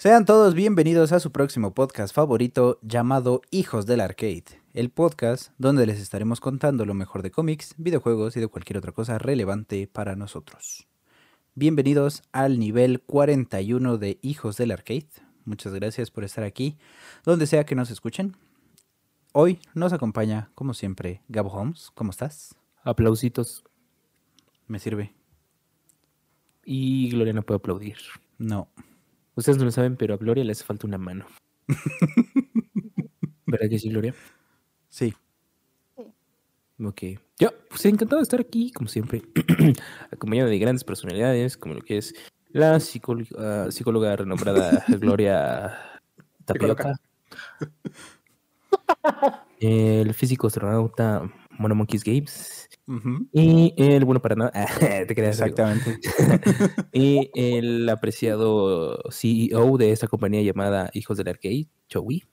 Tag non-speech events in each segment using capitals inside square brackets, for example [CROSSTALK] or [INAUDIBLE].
Sean todos bienvenidos a su próximo podcast favorito llamado Hijos del Arcade, el podcast donde les estaremos contando lo mejor de cómics, videojuegos y de cualquier otra cosa relevante para nosotros. Bienvenidos al nivel 41 de Hijos del Arcade. Muchas gracias por estar aquí, donde sea que nos escuchen. Hoy nos acompaña, como siempre, Gabo Holmes. ¿Cómo estás? Aplausitos. Me sirve. Y Gloria no puede aplaudir. No. Ustedes no lo saben, pero a Gloria le hace falta una mano. [LAUGHS] ¿Verdad que sí, Gloria? Sí. Ok. Yo, pues encantado de estar aquí, como siempre, [CLEARS THROAT] acompañado de grandes personalidades, como lo que es la psicóloga, ah, psicóloga renombrada [LAUGHS] Gloria Tapioca, el físico astronauta Mono Monkeys Games y el bueno para nada, [LAUGHS] te creas. Exactamente. [LAUGHS] y el apreciado CEO de esta compañía llamada Hijos del Arcade, Joey.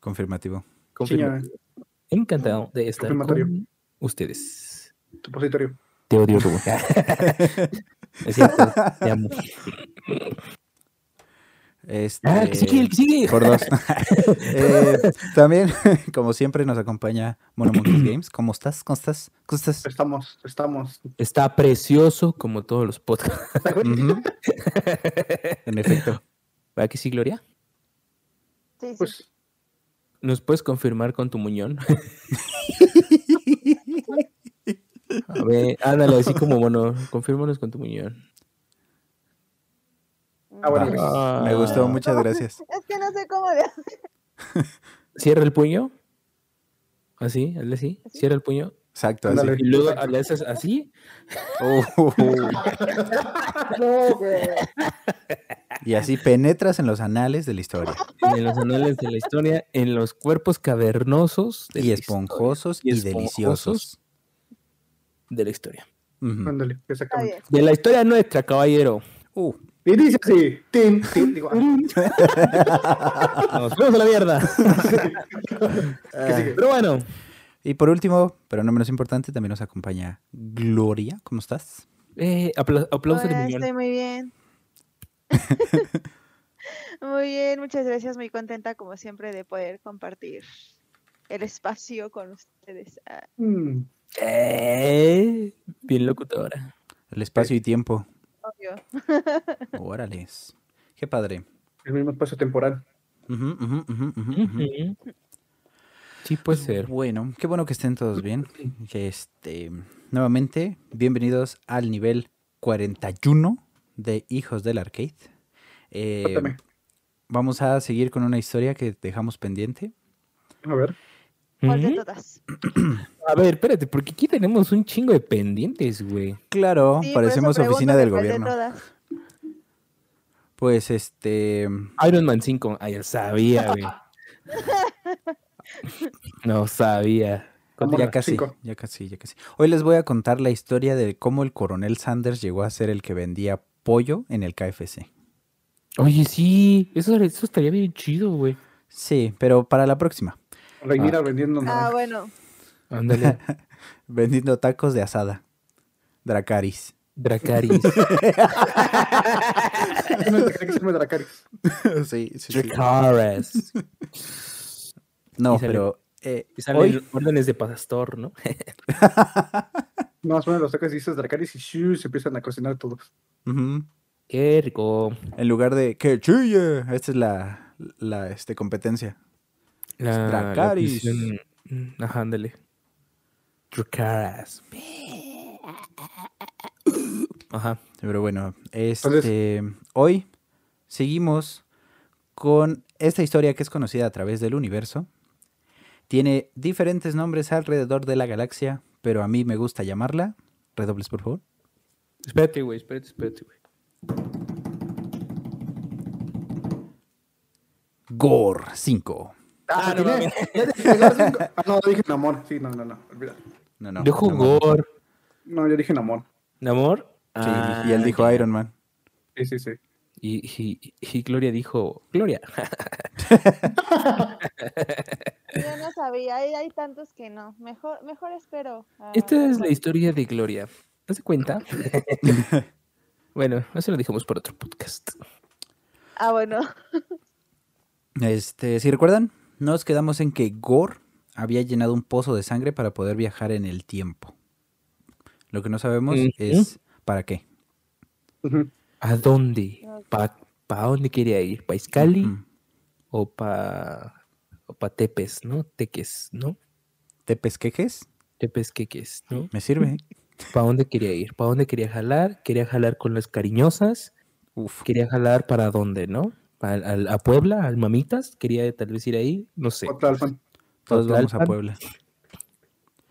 Confirmativo. Confirmo. Encantado de estar con ustedes. Supositorio. Te odio, Rubo. es cierto, te amo. [LAUGHS] Este, Ah, que sigue, el que sigue. Por dos. [LAUGHS] [LAUGHS] Eh, también, [LAUGHS] como siempre, nos acompaña Mono Monkeys [CLEARS THROAT] Games. ¿Cómo estás? ¿Cómo estás? ¿Cómo estás? Estamos, estamos. Está precioso como todos los podcasts. En efecto. ¿Va que sí, Gloria? Sí, sí. Pues, ¿Nos puedes confirmar con tu muñón? A ver, ándale, así como, bueno, confírmanos con tu muñón. Ah, bueno. Me gustó, muchas gracias. [LAUGHS] Es que no sé cómo le hace. [LAUGHS] Cierra el puño. Así, hazle así. Cierra el puño. Exacto, así. Y luego le haces así. Uh, [LAUGHS] no, güey. y así penetras en los anales de la historia. En los anales de la historia, en los cuerpos cavernosos de Y la esponjosos Y y, esponjosos. deliciosos. de la historia. Ándale, Está exactamente. De la historia nuestra, caballero. Uh, Y dice así, tin, tin, digo, ah, Nos vemos a la mierda. [LAUGHS] Pero bueno, y por último, pero no menos importante, también nos acompaña Gloria. ¿Cómo estás? eh, apla- aplauso de Hola, estoy muy bien. [LAUGHS] muy bien, muchas gracias. Muy contenta, como siempre, de poder compartir el espacio con ustedes. Ah, Mm, Eh, bien locutora. El espacio y tiempo. Obvio. Órales. Qué padre. el mismo espacio temporal. Sí, puede ser. Bueno, qué bueno que estén todos bien. Este, nuevamente, bienvenidos al nivel 41 de Hijos del Arcade. Eh, Cuéntame. vamos a seguir con una historia que dejamos pendiente. A ver. ¿Cuál de Ujú. todas? A ver, espérate, porque aquí tenemos un chingo de pendientes, güey. Claro, Sí, parecemos oficina del de gobierno. todas. Pues este, Iron Man 5. Ah, ya sabía, güey. No sabía. Ya casi, cinco. ya casi, ya casi. Hoy les voy a contar la historia de cómo el coronel Sanders llegó a ser el que vendía pollo en el KFC. Oye, sí, eso, eso estaría bien chido, güey. Sí, pero para la próxima. Reinira vendiendo Ah, bueno. Ándale. [LAUGHS] Vendiendo tacos de asada. Dracaris. Dracaris. [LAUGHS] [LAUGHS] No te crees que se llama Dracarys. sí, sí, sí. Dracaris. No, Y sale- pero eh, Y salen hoy, órdenes de pastor, ¿no? No, más o menos los tacos dices Dracarys y shoo, se empiezan a cocinar todos. Qué rico. en lugar de que chille, esta es la, la este, competencia. La, prisión- mm, Ajá, ándale. Dracaris. Ajá. Pero bueno, este, hoy seguimos con esta historia que es conocida a través del universo. Tiene diferentes nombres alrededor de la galaxia, pero a mí me gusta llamarla. Redobles, por favor. Espérate, güey, espérate, espérate, güey. Gore 5. Ah, no no. Ah, no, dije Namor. Sí, no, no, no, olvídalo. No, no. Dijo no, Gore. No, yo dije Namor. ¿Namor? Sí, Ah, y él dijo ya. Iron Man. Sí, sí, sí. Y, y- y Gloria dijo, Gloria. Yo no sabía, hay, hay tantos que no. Mejor, mejor espero. a- Esta es la historia de Gloria. ¿Te das cuenta? [LAUGHS] bueno, eso lo dejamos por otro podcast. Ah, bueno. Este, si recuerdan, nos quedamos en que Gore había llenado un pozo de sangre para poder viajar en el tiempo. Lo que no sabemos es para qué. ¿A dónde? ¿Para pa dónde quería ir? ¿Para Iscali Ujú. o para o pa Tepes, no? Teques, ¿no? ¿Te pesquejes? Tepes Queques, ¿no? Me sirve. [LAUGHS] ¿Para dónde quería ir? ¿Para dónde quería jalar? ¿Quería jalar con las cariñosas? Uf. ¿Quería jalar para dónde, no? ¿Al- al- ¿A, Puebla? ¿Al Mamitas? ¿Quería tal vez ir ahí? No sé. Otlalpan. Todos vamos a Tlalpan. Puebla.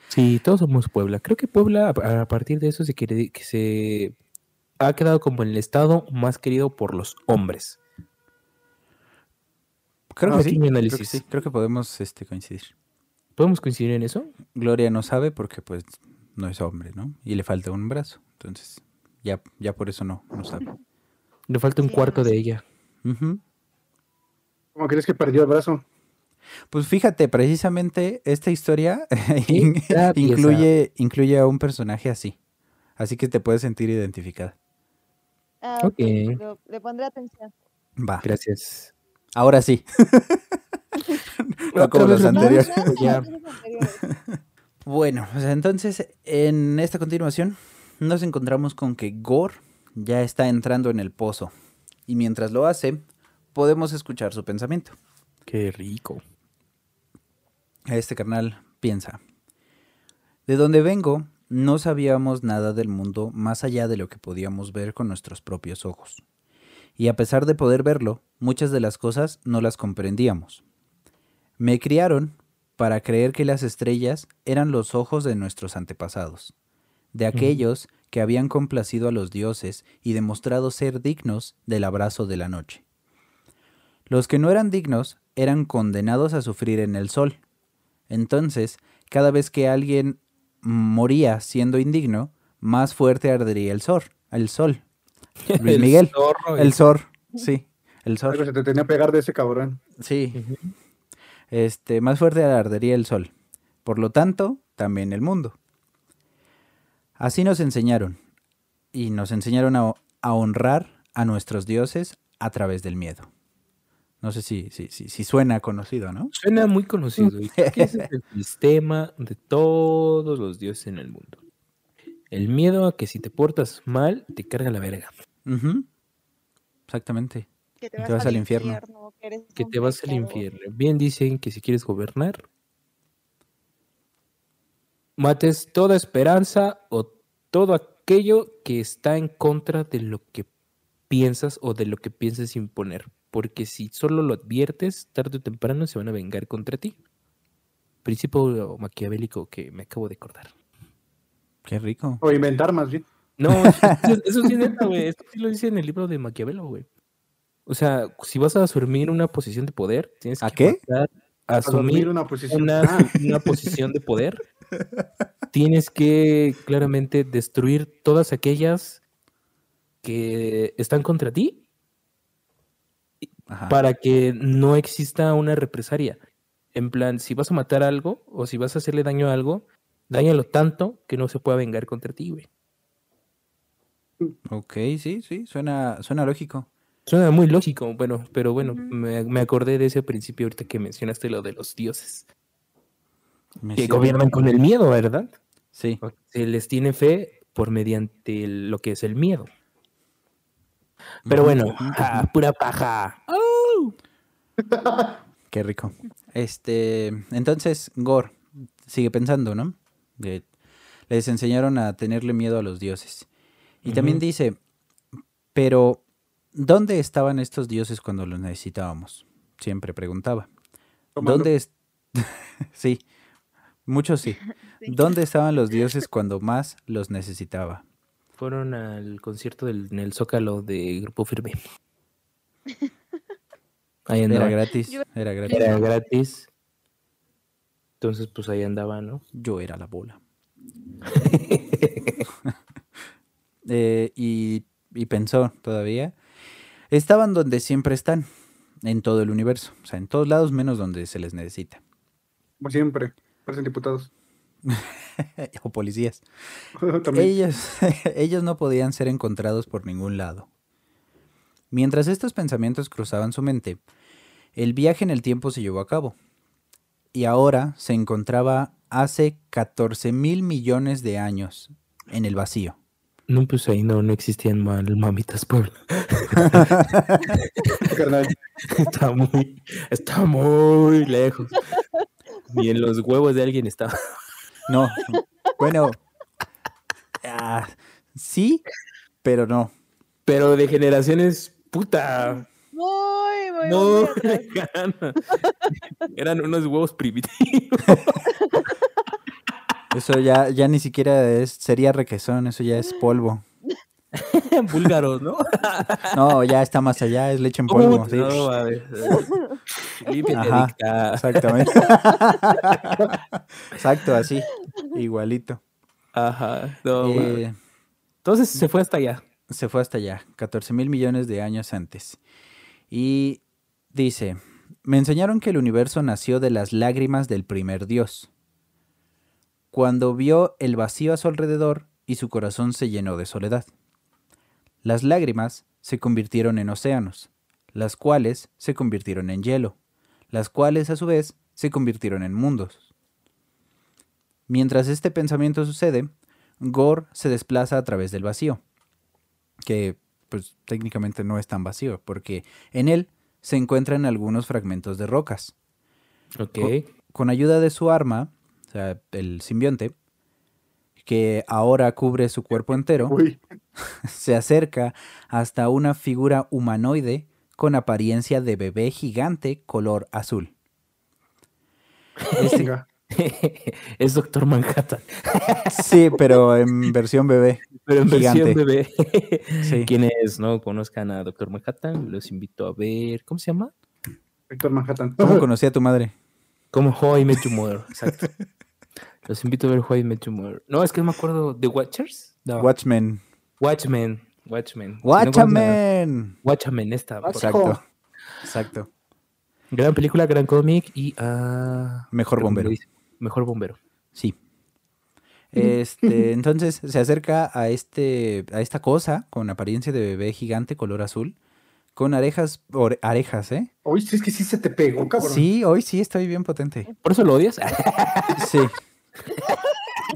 Sí, todos somos Puebla. Creo que Puebla, a, a partir de eso, se quiere que se ha quedado como el estado más querido por los hombres. Creo Ah, que sí, mi Creo que análisis. sí. Creo que podemos este, coincidir. ¿Podemos coincidir en eso? Gloria no sabe porque pues no es hombre, ¿no? Y le falta un brazo. Entonces, ya, ya por eso no, no sabe. Le falta un cuarto de sé. ¿Cómo crees que perdió el brazo? Pues fíjate, precisamente esta historia incluye, incluye a un personaje así. Así que te puedes sentir identificada. Ah, Ok. ok, lo- le pondré atención. Va. Gracias. Ahora sí. No como los lo anteriores. Bueno, sea, entonces en esta continuación nos encontramos con que Gore ya está entrando en el pozo. Y mientras lo hace, podemos escuchar su pensamiento. Qué rico. Este carnal piensa, de donde vengo, no sabíamos nada del mundo más allá de lo que podíamos ver con nuestros propios ojos. Y a pesar de poder verlo, muchas de las cosas no las comprendíamos. Me criaron para creer que las estrellas eran los ojos de nuestros antepasados, de aquellos que habían complacido a los dioses y demostrado ser dignos del abrazo de la noche. Los que no eran dignos eran condenados a sufrir en el sol. Entonces, cada vez que alguien moría siendo indigno, más fuerte ardería el sol. El sol. [LAUGHS] Luis El Miguel. zorro, El sol. Sí, el sol. se te tenía que pegar de ese cabrón. Sí, este, más fuerte ardería el sol. Por lo tanto, también el mundo. Así nos enseñaron. Y nos enseñaron a, a honrar a nuestros dioses a través del miedo. No sé si, si, si, si suena conocido, ¿no? Suena muy conocido. y ese [LAUGHS] es el sistema de todos los dioses en el mundo. El miedo a que si te portas mal, te carga la verga. Ujú. Exactamente. Que te Te vas, al infierno. infierno. que, te vas al infierno. Bien dicen que si quieres gobernar, mates toda esperanza o todo aquello que está en contra de lo que piensas o de lo que piensas imponer. Porque si solo lo adviertes, tarde o temprano se van a vengar contra ti. Principio maquiavélico que me acabo de acordar. Qué rico. O inventar más bien. No, [LAUGHS] eso, eso sí es neta, güey. Esto sí lo dice en el libro de Maquiavelo, güey. O sea, si vas a asumir una posición de poder, tienes ¿A que qué? asumir una posición. una, Ah, una posición de poder, tienes que claramente destruir todas aquellas que están contra ti Ajá. para que no exista una represalia. En plan, si vas a matar algo o si vas a hacerle daño a algo, dañalo tanto que no se pueda vengar contra ti, güey. Ok, sí, sí, suena, suena lógico. Suena muy lógico, bueno, pero bueno, me acordé de ese principio ahorita que mencionaste lo de los dioses. Me Que gobiernan con el miedo, ¿verdad? Sí. Se les tiene fe por mediante el- lo que es el miedo. Pero bueno, [LAUGHS] ah, pura paja. [LAUGHS] Qué rico. Este, entonces, Gore sigue pensando, ¿no? Que les enseñaron a tenerle miedo a los dioses. Y también dice, pero ¿dónde estaban estos dioses cuando los necesitábamos? Siempre preguntaba. ¿Dónde es? [LAUGHS] sí, muchos sí. [LAUGHS] Sí. ¿Dónde estaban los dioses cuando más los necesitaba? Fueron al concierto del, en el Zócalo de Grupo Firme. Ahí Era andaba. gratis, Yo- era gratis. Era gratis. Entonces, pues ahí andaba, ¿no? Yo era la bola. [LAUGHS] [LAUGHS] Eh, y, y pensó todavía, estaban donde siempre están, en todo el universo, o sea, en todos lados menos donde se les necesita. Como siempre. Parecen diputados. [LAUGHS] o policías. [LAUGHS] Ellos, [LAUGHS] ellos no podían ser encontrados por ningún lado. Mientras estos pensamientos cruzaban su mente, el viaje en el tiempo se llevó a cabo. Y ahora se encontraba hace 14 mil millones de años en el vacío. No, pues ahí no, no existían mal mamitas Puebla. Está muy, está muy lejos. Ni en los huevos de alguien estaba. [LAUGHS] No, bueno, ah, sí, pero no. Pero de generaciones, puta, Muy, muy, lejana. [LAUGHS] Eran unos huevos primitivos. Eso ya, ya ni siquiera es, sería requesón, eso ya es polvo. [LAUGHS] Búlgaros, ¿no? [LAUGHS] No, ya está más allá, es leche en polvo. Sí. no, a ver. Ajá. Exactamente. [LAUGHS] Exacto, así, igualito. Ajá. No. Eh, Entonces se fue hasta allá. se fue hasta allá, 14 mil millones de años antes. Y dice, me enseñaron que el universo nació de las lágrimas del primer Dios. Cuando vio el vacío a su alrededor y su corazón se llenó de soledad. Las lágrimas se convirtieron en océanos, las cuales se convirtieron en hielo, las cuales a su vez se convirtieron en mundos. Mientras este pensamiento sucede, Gore se desplaza a través del vacío que pues técnicamente no es tan vacío, porque en él se encuentran algunos fragmentos de rocas. Ok. Con ayuda de su arma, o sea, el simbionte, que ahora cubre su cuerpo entero, Uy, [LAUGHS] se acerca hasta una figura humanoide con apariencia de bebé gigante color azul. Este- [LAUGHS] es Doctor Manhattan. sí, pero en versión bebé. [LAUGHS] Pero en versión bebé. Sí. Quienes no conozcan a Doctor Manhattan, los invito a ver. ¿Cómo se llama? Héctor Manhattan. ¿Cómo conocí a tu madre? Como How I Met Your Mother. Exacto. Los invito a ver How I Met Your Mother. No, es que no me acuerdo. ¿The Watchers? No. Watchmen. Watchmen. Watchmen. No Watchmen. Watchmen, esta. por- Exacto. Exacto. Gran película, gran cómic y. ah, Mejor bombero. Mejor bombero. Sí. Este, [LAUGHS] entonces se acerca a este, a esta cosa con apariencia de bebé gigante color azul, con arejas, arejas, ¿eh? Uy, sí, es que sí se te pegó, cabrón. Sí, hoy sí estoy bien potente. ¿Por eso lo odias? Sí.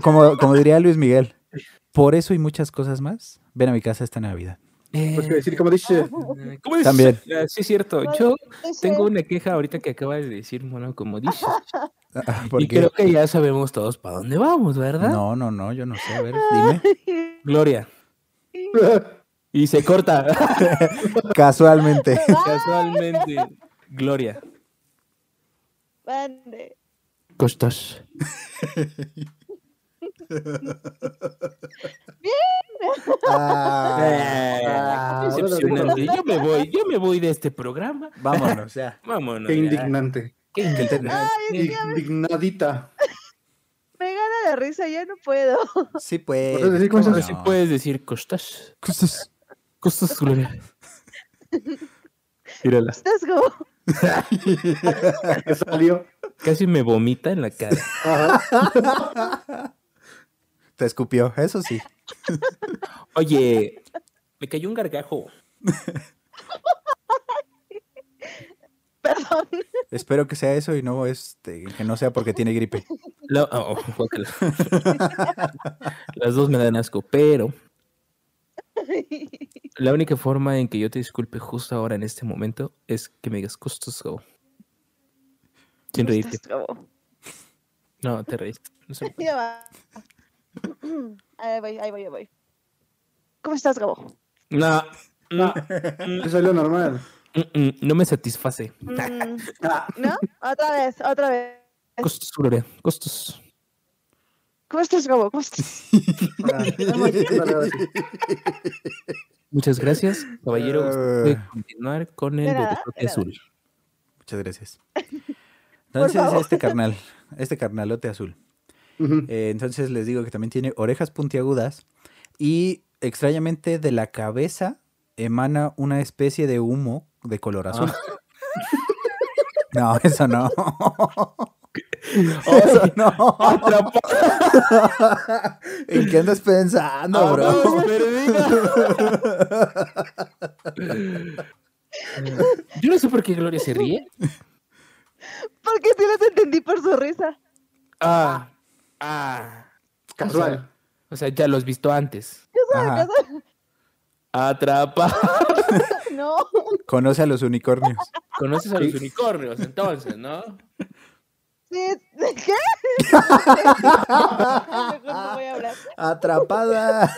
Como, como diría Luis Miguel, [LAUGHS] por eso y muchas cosas más, ven a mi casa esta Navidad. Pues que decir, como dice. [LAUGHS] También. Ah, Sí, es cierto. Yo tengo una queja ahorita que acabas de decir, bueno, como dices. [LAUGHS] Ah, Y ¿Por qué? creo que ya sabemos todos para dónde vamos, ¿verdad? No, no, no, yo no sé. A ver, dime. [LAUGHS] Gloria. Y se corta. Casualmente. Casualmente. Gloria. Mande. Costas. Ah, Ah, Decepcionante. Yo me voy, yo me voy de este programa. vámonos, ya. Vámonos. qué ya. indignante. Qué indignante. Ay, es que me, Indignadita. me gana la risa, ya no puedo. Sí, pues. ¿Puedes decir cómo ¿cómo se Ahora sí no? puedes decir costas. Cosas. Costas, Gloria. [LAUGHS] Mírala. Estás como. [LAUGHS] ¿Qué salió? Casi me vomita en la cara. Ajá. [LAUGHS] Te escupió, eso sí. [LAUGHS] Oye, me cayó un gargajo. [LAUGHS] Perdón. Espero que sea eso y no este, que no sea porque tiene gripe. Oh, guácala. [LAUGHS] Las dos me dan asco, pero la única forma en que yo te disculpe justo ahora en este momento es que me digas costos go. Sin reírte. No, te reíste. No sé. Ahí voy, ahí voy, ahí voy. ¿Cómo estás, Gabo? No, no, Te salió normal. mm, mm, no me satisface. Mm, Ah, [LAUGHS] ¿No? Otra vez, otra vez. Costos, Gloria, costos. ¿Cómo estás, Gabo? ¿Cómo estás? ah. Muchas gracias, caballero. Usted puede Ah. continuar con el nada. azul. Muchas gracias. [LAUGHS] Entonces, este carnal, este carnalote azul. Eh, entonces les digo que también tiene orejas puntiagudas y extrañamente de la cabeza emana una especie de humo de color azul. [LAUGHS] No, eso no. Eso [LAUGHS] no. [LAUGHS] ¿En qué andas pensando, bro? Vamos, Ferdinand. Yo no sé por qué Gloria se ríe. Porque sí les entendí por su risa. Ah, ah. Casual. O sea, ya lo has visto antes. Ajá. Atrapa. [LAUGHS] No. Conoce a los unicornios. Conoces a los unicornios, entonces, ¿no? Sí, ¿de qué? [LAUGHS] Mejor no voy a hablar. Atrapada.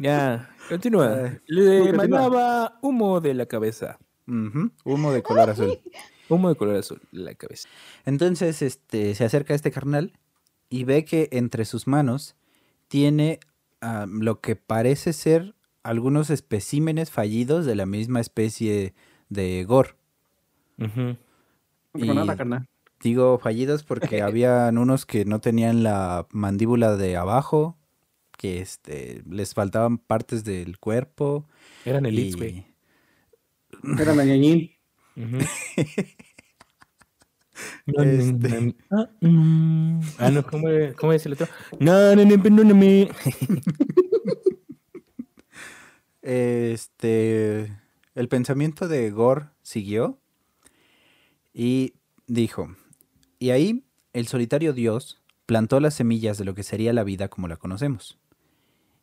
Ya, continúa. Le continúa. emanaba humo de la cabeza. Humo de color azul. Humo de color azul la cabeza. Entonces, este, se acerca a este carnal y ve que entre sus manos tiene ah, lo que parece ser algunos especímenes fallidos de la misma especie de Gor. Dijo nada, Y- carnal. Digo fallidos porque [LAUGHS] habían unos que no tenían la mandíbula de abajo, que este, les faltaban partes del cuerpo. Eran el y- X, güey. Era la ñañín. Ujú. [LAUGHS] Este. Ah, mm. Ah, no, ¿cómo, cómo es el otro? No, no, no, perdóname. Este, el pensamiento de Gore siguió y dijo, y ahí el solitario Dios plantó las semillas de lo que sería la vida como la conocemos.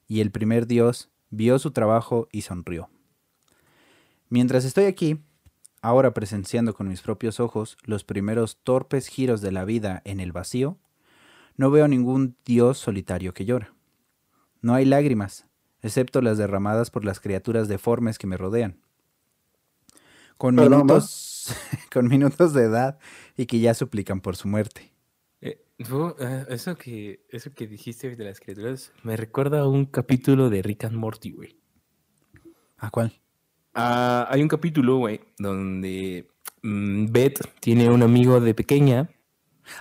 Y el primer Dios vio su trabajo y sonrió. Mientras estoy aquí, ahora presenciando con mis propios ojos los primeros torpes giros de la vida en el vacío, no veo ningún Dios solitario que llora. No hay lágrimas, excepto las derramadas por las criaturas deformes que me rodean. Con minutos, [LAUGHS] con minutos de edad y que ya suplican por su muerte. Eh, eh, eso, que, eso que dijiste de las criaturas me recuerda a un capítulo de Rick and Morty, güey. ¿A cuál? Ah, hay un capítulo, güey, donde mm, Beth tiene un amigo de pequeña.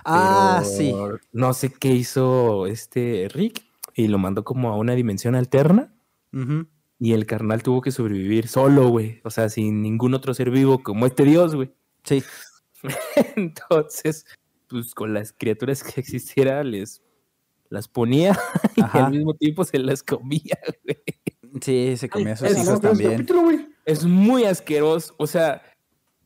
Ah, pero sí. No sé qué hizo este Rick y lo mandó como a una dimensión alterna. Y el carnal tuvo que sobrevivir solo, güey. O sea, sin ningún otro ser vivo como este dios, güey. Sí. [LAUGHS] Entonces, pues con las criaturas que existiera, les las ponía [LAUGHS] y al mismo tiempo se las comía, [LAUGHS] güey. Sí, se comía a sus hijos también. capítulo. Es muy asqueroso. O sea,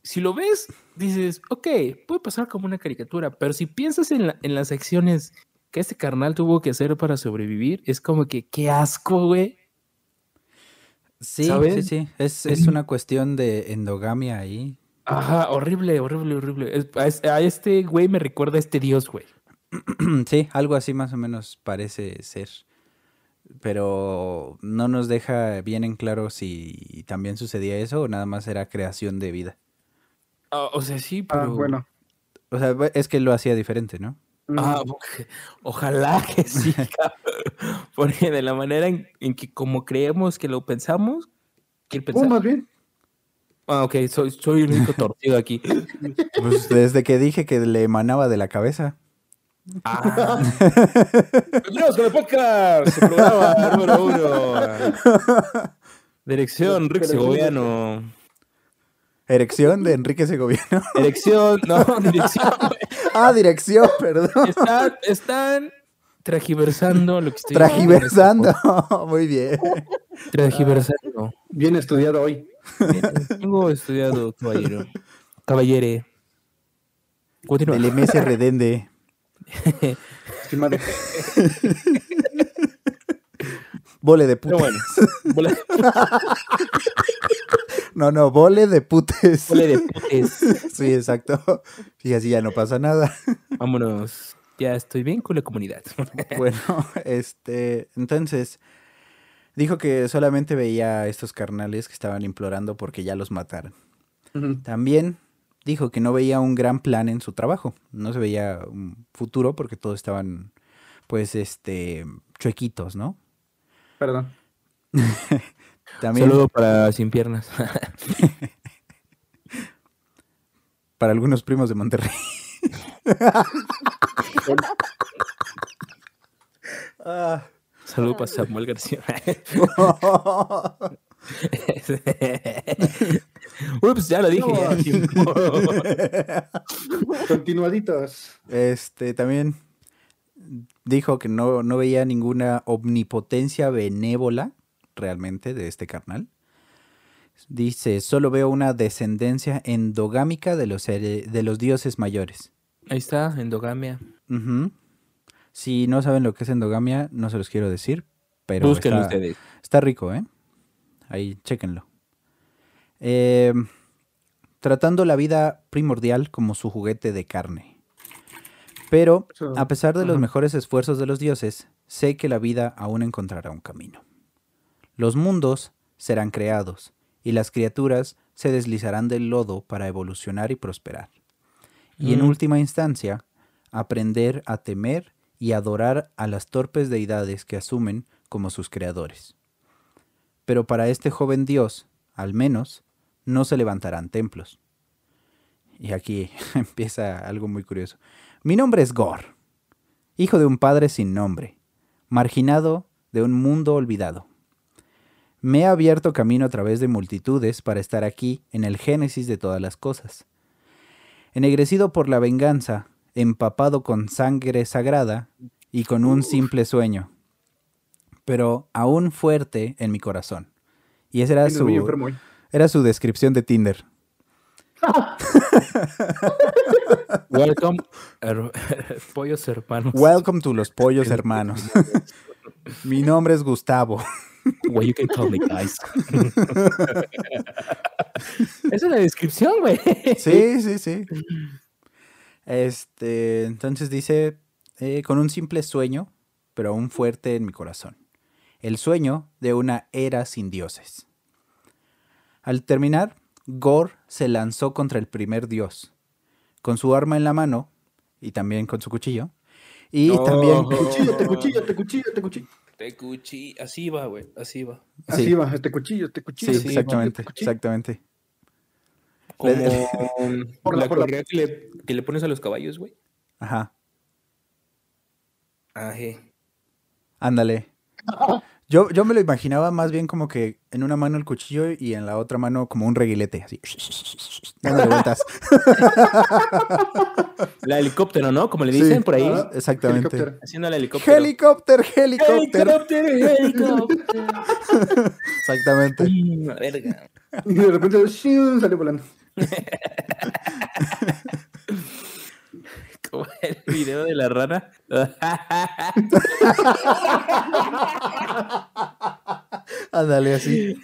si lo ves, dices, ok, puede pasar como una caricatura, pero si piensas en, la- en las acciones que este carnal tuvo que hacer para sobrevivir, es como que qué asco, güey. Sí, sí, ¿sabes? sí. Es, es una cuestión de endogamia ahí. Ajá, horrible, horrible, horrible. Es- a este güey me recuerda a este dios, güey. [CLEARS THROAT] Sí, algo así más o menos parece ser. Pero no nos deja bien en claro si también sucedía eso o nada más era creación de vida. Ah, o sea, sí, Ah, pero... bueno. O sea, es que lo hacía diferente, ¿no? Mm, Ah, ojalá [LAUGHS] que sí, [LAUGHS] cabrón. porque de la manera en, en que como creemos que lo pensamos, que Uh, pensar. más bien. Ah, ok, soy, soy el único [LAUGHS] torcido aquí. Pues desde que dije que le emanaba de la cabeza. Ah. [LAUGHS] Continuamos con el podcast, su programa [LAUGHS] número uno. Dirección, Rick Segoviano. Erección de Enrique Segoviano. [LAUGHS] Dirección, no, dirección. ah, dirección, perdón. Están, están tragiversando lo que estoy Tragiversando. Muy bien. Tragiversando. Bien estudiado hoy. Tengo estudiado, caballero. Caballere. Continúa. Del MS Redende. [LAUGHS] Estimado. Vole de putes. bueno, bola, No, no, vole de putes. bola de putes. Sí, exacto. Y así ya no pasa nada. Vámonos. Ya estoy bien con la comunidad. Bueno, este, entonces dijo que solamente veía a estos carnales que estaban implorando porque ya los mataran. También dijo que no veía un gran plan en su trabajo, no se veía un futuro porque todos estaban, pues, este, chuequitos, ¿no? Perdón. [LAUGHS] También Saludo para Sin Piernas. [LAUGHS] para algunos primos de Monterrey. Ah. [LAUGHS] Saludo para Samuel García. Ups, ya lo dije. [LAUGHS] Continuaditos. Este, también dijo que no, no veía ninguna omnipotencia benévola realmente de este carnal. Dice, solo veo una descendencia endogámica de los, de los dioses mayores. Ahí está, endogamia. Ujú. Si no saben lo que es endogamia, no se los quiero decir, pero Búsquenlo está, ustedes. está rico, ¿eh? Ahí, chéquenlo. Eh, tratando la vida primordial como su juguete de carne. Pero, a pesar de los mejores esfuerzos de los dioses, sé que la vida aún encontrará un camino. Los mundos serán creados, y las criaturas se deslizarán del lodo para evolucionar y prosperar. Y en Mm. última instancia, aprender a temer y adorar a las torpes deidades que asumen como sus creadores. Pero para este joven dios, al menos, no se levantarán templos. Y aquí [LAUGHS] empieza algo muy curioso. Mi nombre es Gor, hijo de un padre sin nombre, marginado de un mundo olvidado. Me he abierto camino a través de multitudes para estar aquí en el génesis de todas las cosas. Ennegrecido por la venganza, empapado con sangre sagrada y con un simple sueño, pero aún fuerte en mi corazón. Y esa era su. Era su descripción de Tinder. [LAUGHS] Welcome, her- [LAUGHS] pollos hermanos. Welcome to los pollos [LAUGHS] hermanos. Mi nombre es Gustavo. Well, you can call me guys. Es la descripción, güey. Sí, sí, sí. Este, entonces dice, eh, con un simple sueño, pero aún fuerte en mi corazón. El sueño de una era sin dioses. Al terminar, Gor se lanzó contra el primer dios, con su arma en la mano, y también con su cuchillo, y No. también... Te cuchillo, te cuchillo, te cuchillo, te cuchillo. Te cuchi, así va, güey, así va. Así Sí. va, te cuchillo, te cuchillo. Sí, te exactamente, cuchillo. exactamente. Como [LAUGHS] Por la- la por la- que le, que le pones a los caballos, güey. Ajá, Aje. ándale. [LAUGHS] Yo, yo me lo imaginaba más bien como que en una mano el cuchillo y en la otra mano como un reguilete, así. [LAUGHS] Dándole vueltas. La helicóptero, ¿no? Como le dicen Sí, por ahí. Ah, Exactamente. helicóptero. Haciendo la helicóptero. Helicóptero, helicóptero. Helicóptero, helicóptero. [LAUGHS] Exactamente. Mm, verga. Y de repente ¡shum! sale volando. [LAUGHS] Como [LAUGHS] el video de la rana. [LAUGHS] Ándale así.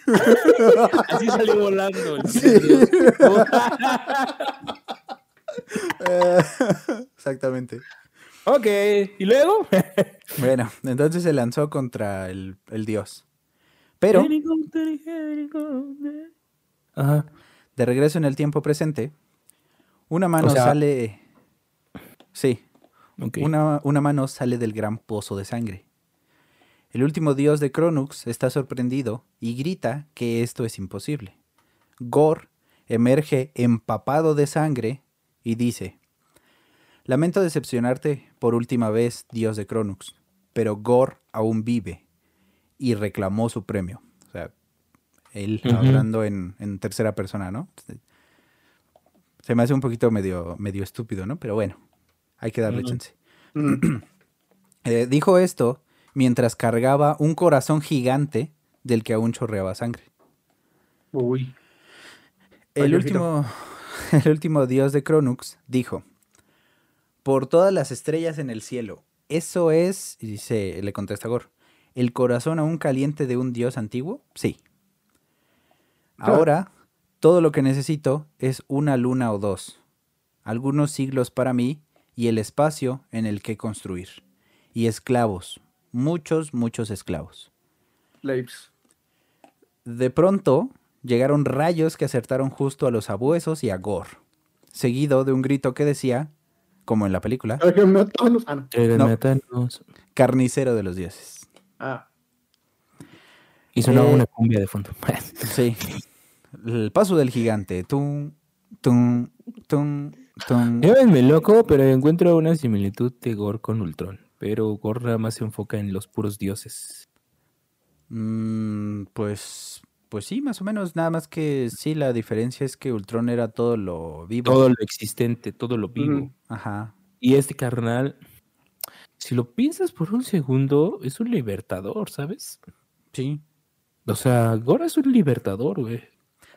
Así salió volando. el Sí. video. [LAUGHS] Exactamente. ok, ¿y luego? Bueno, entonces se lanzó contra el, el dios. Pero. Ajá. de regreso en el tiempo presente, una mano O sea- sale. Sí, una, una mano sale del gran pozo de sangre. El último dios de Cronux está sorprendido y grita que esto es imposible. Gor emerge empapado de sangre y dice: Lamento decepcionarte por última vez, dios de Cronux, pero Gor aún vive y reclamó su premio. O sea, él hablando en, en tercera persona, ¿no? Se me hace un poquito medio, medio estúpido, ¿no? Pero bueno, hay que darle chance. Eh, dijo esto mientras cargaba un corazón gigante del que aún chorreaba sangre. Uy. El último, [LAUGHS] el último dios de Cronux dijo, por todas las estrellas en el cielo, eso es, y dice, le contesta Gor, ¿el corazón aún caliente de un dios antiguo? Sí. Ah. Ahora, todo lo que necesito es una luna o dos, algunos siglos para mí y el espacio en el que construir. Y esclavos, muchos, muchos esclavos. De pronto llegaron rayos que acertaron justo a los abuesos y a Gor, seguido de un grito que decía, como en la película, Ah, no. Carnicero de los dioses. Ah, Y sonaba Eh, una cumbia de fondo. [LAUGHS] Sí. El paso del gigante. Tum, tum, tum, tum. Llámenme loco, pero encuentro una similitud de Gore con Ultron. Pero Gore nada más se enfoca en los puros dioses. Mm, pues, pues sí, más o menos. Nada más que sí, la diferencia es que Ultron era todo lo vivo. Todo lo existente, todo lo vivo. Ajá. Y este carnal, si lo piensas por un segundo, es un libertador, ¿sabes? Sí. O sea, Gore es un libertador, güey.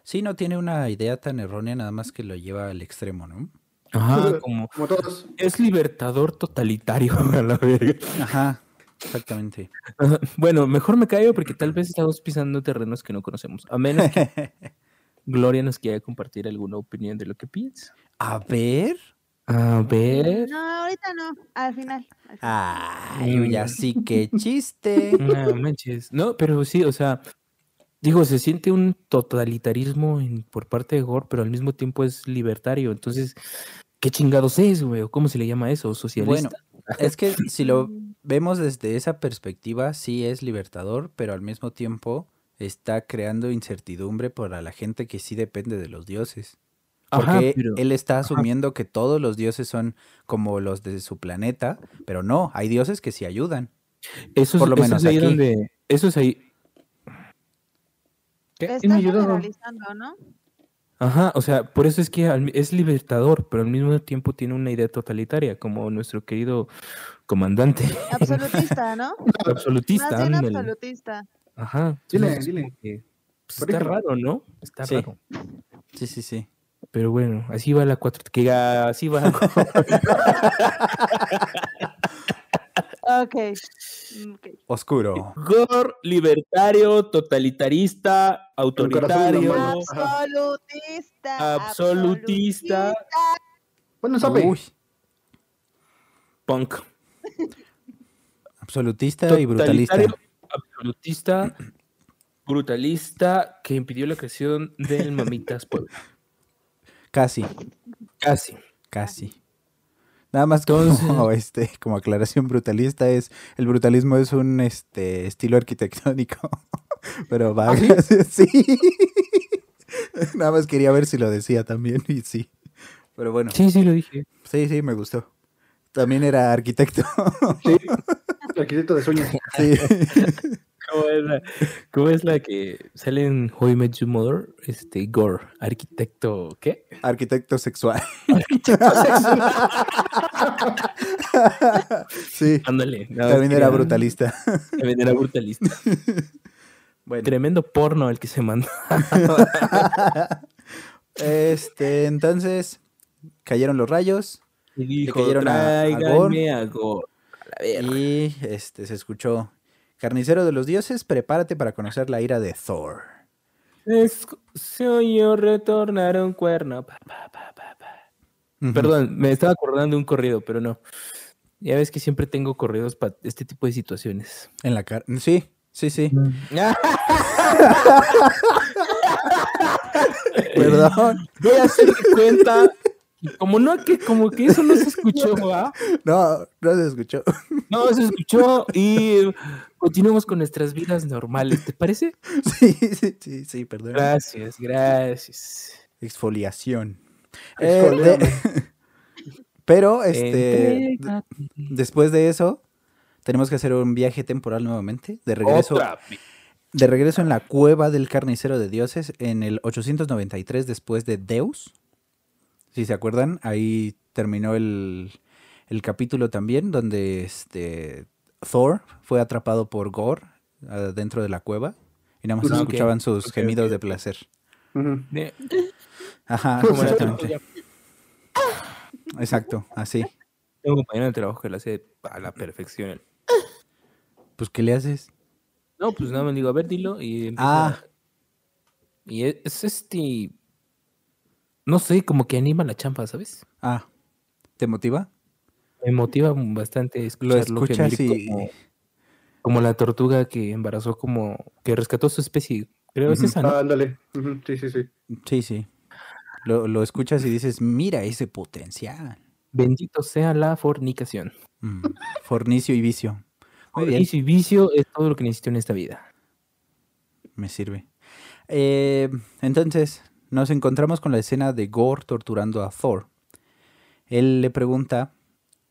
Sí, no tiene una idea tan errónea, nada más que lo lleva al extremo, ¿no? Ajá, [LAUGHS] como Como todos. es libertador totalitario [LAUGHS] a la verga. Ajá, exactamente. Ajá, Bueno, mejor me callo porque tal vez estamos pisando terrenos que no conocemos. A menos que [LAUGHS] Gloria nos quiera compartir alguna opinión de lo que piensa. A ver. A ver. No, ahorita no, al final. al final. Ay, ya sí, qué chiste. No manches. No, pero sí, o sea, digo, se siente un totalitarismo en- por parte de Gore, pero al mismo tiempo es libertario. Entonces, ¿qué chingados es, güey? ¿O ¿Cómo se le llama eso? ¿Socialista? Bueno, es que [LAUGHS] si lo vemos desde esa perspectiva, sí es libertador, pero al mismo tiempo está creando incertidumbre para la gente que sí depende de los dioses. Ajá, Porque pero- él está asumiendo que todos los dioses son como los de su planeta, pero no, hay dioses que sí ayudan. Eso es, por lo eso menos es ahí aquí. donde. Eso es ahí. ¿Qué? Está ¿no? Ajá, o sea, por eso es que es libertador, pero al mismo tiempo tiene una idea totalitaria, como nuestro querido comandante Absolutista, [LAUGHS] ¿no? absolutista. Más bien absolutista. Ajá. Dile, dile. pues, Por está ejemplo. raro, ¿no? Está Sí. raro. Sí, sí, sí. Pero bueno, así va la cuatro. Que así va. [LAUGHS] mm, ok. Oscuro. Gore, libertario, totalitarista, autoritario. Absolutista. absolutista, Bueno, sabe. Uy, punk. absolutista y brutalista. Absolutista, brutalista, que impidió la creación del Mamitas Puebla. Casi, Casi. casi. Nada más como, [LAUGHS] [LAUGHS] este, como aclaración brutalista es, el brutalismo es un este estilo arquitectónico. [LAUGHS] Pero va, sí. Nada más quería ver si lo decía también y sí. Pero bueno, Sí, sí, lo dije. sí, sí, me gustó. También era arquitecto. Arquitecto de sueños. Sí. ¿Cómo es la, cómo es la que sale en How I Met Your Mother? Este, Gore, arquitecto, ¿qué? Arquitecto sexual. [LAUGHS] sí, Ándale. más también era brutalista. También era brutalista. [LAUGHS] Bueno, Tremendo porno el que se mandó. [LAUGHS] este, entonces cayeron los rayos Y dijo, cayeron a- a Gore. a. A y este se escuchó Carnicero de los dioses, prepárate para conocer la ira de Thor. Es- Se oyó retornar un cuerno. Pa, pa, pa, pa, pa. Ujú. Perdón, me estaba acordando de un corrido, pero no. Ya ves que siempre tengo corridos para este tipo de situaciones. En la cara. Sí, sí, sí. [LAUGHS] [LAUGHS] Perdón. Voy a hacer cuenta. Y Como no, que como que eso no se escuchó, [LAUGHS] ¿va? No, no se escuchó. No se escuchó y continuamos con nuestras vidas normales, ¿te parece? Sí, sí, sí, sí, perdón. Gracias, gracias. Exfoliación. Eh, de- [LAUGHS] Pero, este, Entrégate. después de eso, tenemos que hacer un viaje temporal nuevamente. De regreso, Otra de regreso en la cueva del carnicero de dioses en el 893 después de Deus. Si se acuerdan, ahí terminó el, el capítulo también donde este Thor fue atrapado por Gore dentro de la cueva y nada más Ah, escuchaban sus gemidos de placer. Ajá, [LAUGHS] exactamente. Exacto, así. Tengo un compañero de trabajo que lo hace a la perfección. Pues, ¿qué le haces? No, pues nada más digo, a ver, dilo. Y Ah. Y es, es este. No sé, como que anima la champa, ¿sabes? Ah, ¿te motiva? Me motiva bastante Lo escucharlo escuchas y... como, como la tortuga que embarazó, como que rescató su especie. Creo es Ujú. esa, ¿no? Ah, ándale. Sí, sí, sí. Sí, sí. Lo, lo escuchas y dices, mira ese potencial. Bendito sea la fornicación. Mm, Fornicio y vicio. Muy bien, Vicio y vicio es todo lo que necesito en esta vida. me sirve. Eh, entonces, nos encontramos con la escena de Gore torturando a Thor. Él le pregunta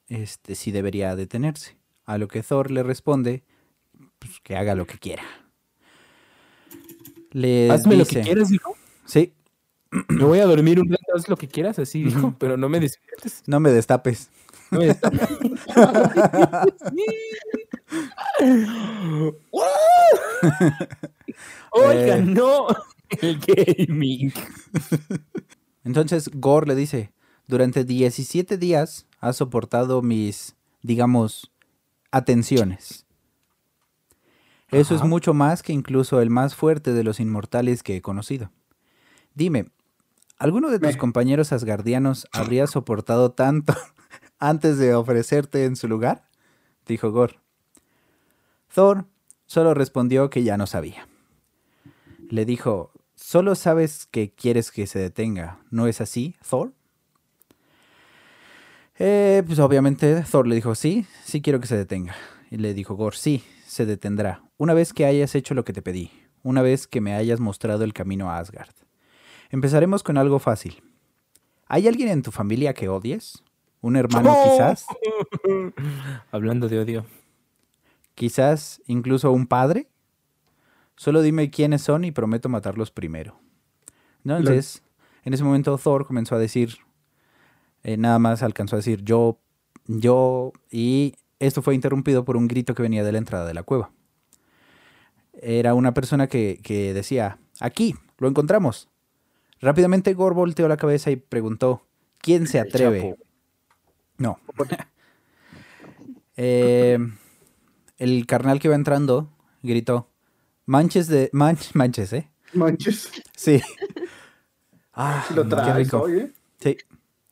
este, si debería detenerse. A lo que Thor le responde pues, que haga lo que quiera. Le Hazme lo que quieras, dijo. Sí, Me voy a dormir un rato, haz lo que quieras, así Ujú. pero no me despiertes. no me destapes. No me destapes. [LAUGHS] [LAUGHS] Oiga, Eh. no. [LAUGHS] El gaming. Entonces Gore le dice, durante 17 días has soportado mis, digamos, atenciones. Eso es mucho más que incluso el más fuerte de los inmortales que he conocido. Dime, ¿alguno de tus Me. compañeros asgardianos habría soportado tanto [LAUGHS] antes de ofrecerte en su lugar? Dijo Gore. Thor solo respondió que ya no sabía. Le dijo, solo sabes que quieres que se detenga, ¿no es así, Thor? Eh, pues obviamente Thor le dijo, sí, sí quiero que se detenga. Y le dijo Gore, sí, se detendrá. Una vez que hayas hecho lo que te pedí, una vez que me hayas mostrado el camino a Asgard. Empezaremos con algo fácil. ¿Hay alguien en tu familia que odies? ¿Un hermano quizás? [LAUGHS] Hablando de odio. ¿Quizás incluso un padre? Solo dime quiénes son y prometo matarlos primero. Entonces, en ese momento Thor comenzó a decir, eh, nada más alcanzó a decir yo, yo, y esto fue interrumpido por un grito que venía de la entrada de la cueva. Era una persona que, que decía, aquí, lo encontramos. Rápidamente Gore volteó la cabeza y preguntó, ¿quién se atreve? No. [LAUGHS] Eh, el carnal que iba entrando gritó, manches de... manch- [LAUGHS] manches, ¿eh? Manches. Sí. [LAUGHS] Ah, lo qué traes, rico. oye. Sí.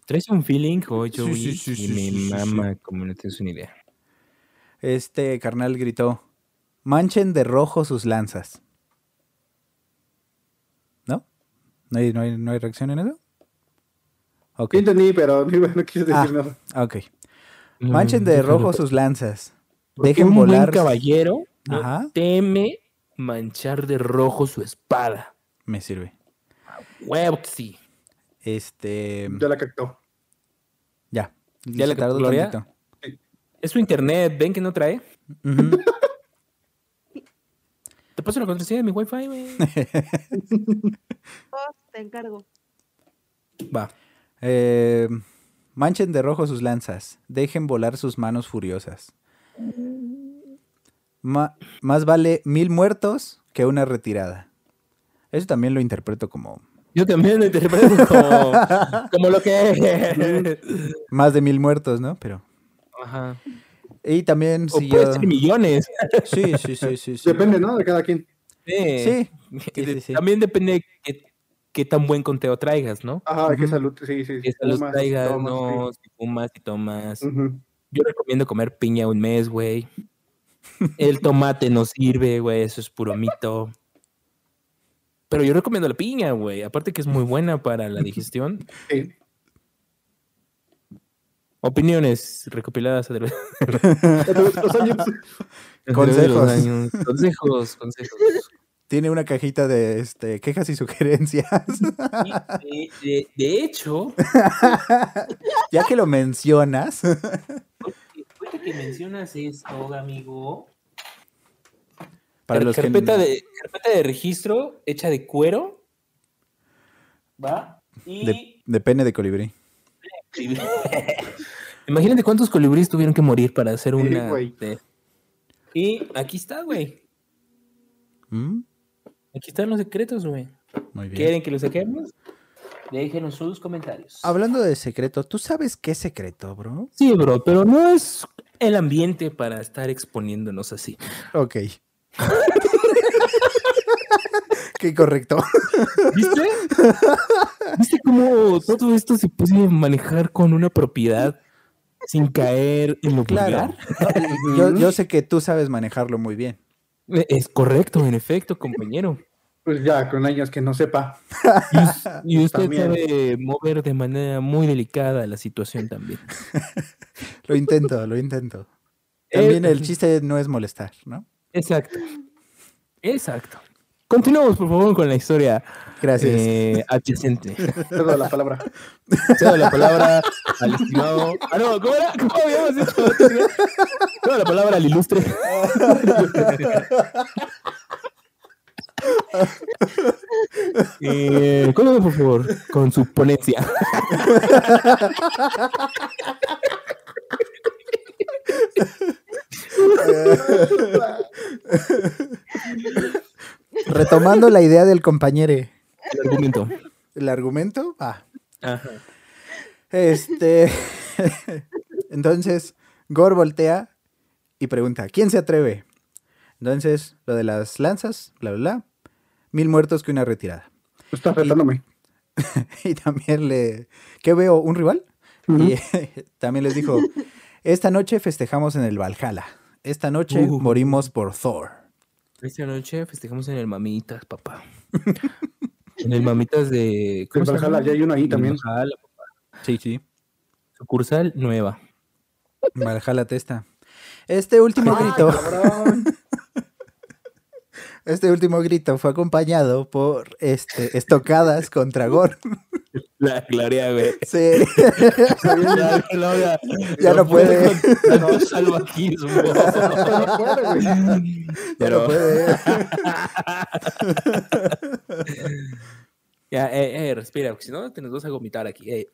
¿Traes un feeling hoy, Sí, Joey? sí, sí, y sí, me sí, sí, sí. mama como no tienes una idea. Este carnal gritó, manchen de rojo sus lanzas. ¿No? ¿No hay, no hay, no hay reacción en eso? Ok. Sí entendí, pero [LAUGHS] no, quise decir Ah. nada. Ok. Manchen de Mm, rojo sus lanzas. Dejen un volar. buen caballero no Ajá. teme manchar de rojo su espada. Me sirve. Huevo que sí. Este. Ya la captó. Ya. ¿Ya le Se tardó Gloria? tantito. Es su internet, ven que no trae. Ujú. [LAUGHS] Te paso la contraseña de mi wifi, güey. [LAUGHS] Oh, te encargo. Va. Eh, manchen de rojo sus lanzas. Dejen volar sus manos furiosas. Más vale mil muertos que una retirada. Eso también lo interpreto como Yo también lo interpreto como, [LAUGHS] como lo que es. más de mil muertos, ¿no? Pero. Ajá. Y también O siguió. puede ser millones. Sí, sí, sí, sí. sí. Depende, ¿no? De cada quien. Sí. Sí. También depende de qué, qué tan buen conteo traigas, ¿no? Ajá, qué salud. Sí, sí. Que salud Tomas, traigas, tomas, no, si fumas y tomas. Yo recomiendo comer piña un mes, güey. El tomate no sirve, güey, eso es puro mito. Pero yo recomiendo la piña, güey. Aparte que es muy buena para la digestión. Sí. Opiniones recopiladas a través Los años. [LAUGHS] de Consejos. años. Consejos, consejos. Tiene una cajita de este, quejas y sugerencias. Y de, de- de hecho, [LAUGHS] ya que lo mencionas. Que mencionas esto, amigo, Para los que carpeta, de, carpeta de registro hecha de cuero. ¿Va? Y. de, de pene de colibrí. [LAUGHS] Imagínate cuántos colibríes tuvieron que morir para hacer una. de- Y aquí está, güey. Mm, Aquí están los secretos, güey. Muy bien. ¿Quieren que los saquemos? Déjenos sus comentarios. Hablando de secreto, ¿tú sabes qué secreto, bro? Sí, bro, pero no es el ambiente para estar exponiéndonos así. Ok. [LAUGHS] Qué correcto. ¿Viste? ¿Viste cómo todo esto se puede manejar con una propiedad sin caer en lo Claro. Yo, yo sé que tú sabes manejarlo muy bien. Es correcto, en efecto, compañero. Pues ya, con años que no sepa. Y, us- y usted También. sabe mover de manera muy delicada la situación también. Lo intento, lo intento. También Eh, el chiste no es molestar, ¿no? Exacto. Exacto. Continuamos, por favor, con la historia Gracias. eh, adyacente. Cedo la palabra. Cedo la palabra al estimado. Ah, no, ¿cómo era? ¿Cómo habíamos dicho? Cedo la palabra al ilustre. Eh, por favor, con su ponencia. Retomando. retomando la idea del compañero. El argumento. ¿El argumento? Ah. Ajá. Este. Entonces, Gore voltea y pregunta: ¿Quién se atreve? Entonces, lo de las lanzas, bla, bla, bla. Mil muertos que una retirada. Está afectándome. Y [LAUGHS] también le. ¿Qué veo? ¿Un rival? Y [LAUGHS] también les dijo: Esta noche festejamos en el Valhalla. Esta noche Uh. morimos por Thor. Esta noche festejamos en el Mamitas, papá. [LAUGHS] en el Mamitas de. En se Valhalla ya hay uno ahí En también. Valhalla, Sí, sí. sucursal nueva. Valhalla Testa. Este último ¡Ay, grito. cabrón! Este último grito fue acompañado por este, estocadas contra Gore. La gloria, güey. Sí. [LAUGHS] Ya, no, ya, Ya no puede. con tanto salvajismo. [LAUGHS] No puede, güey. Ya no Pero- puede. [LAUGHS] Ya, eh, eh, respira, porque si no te nos vas a vomitar aquí. eh.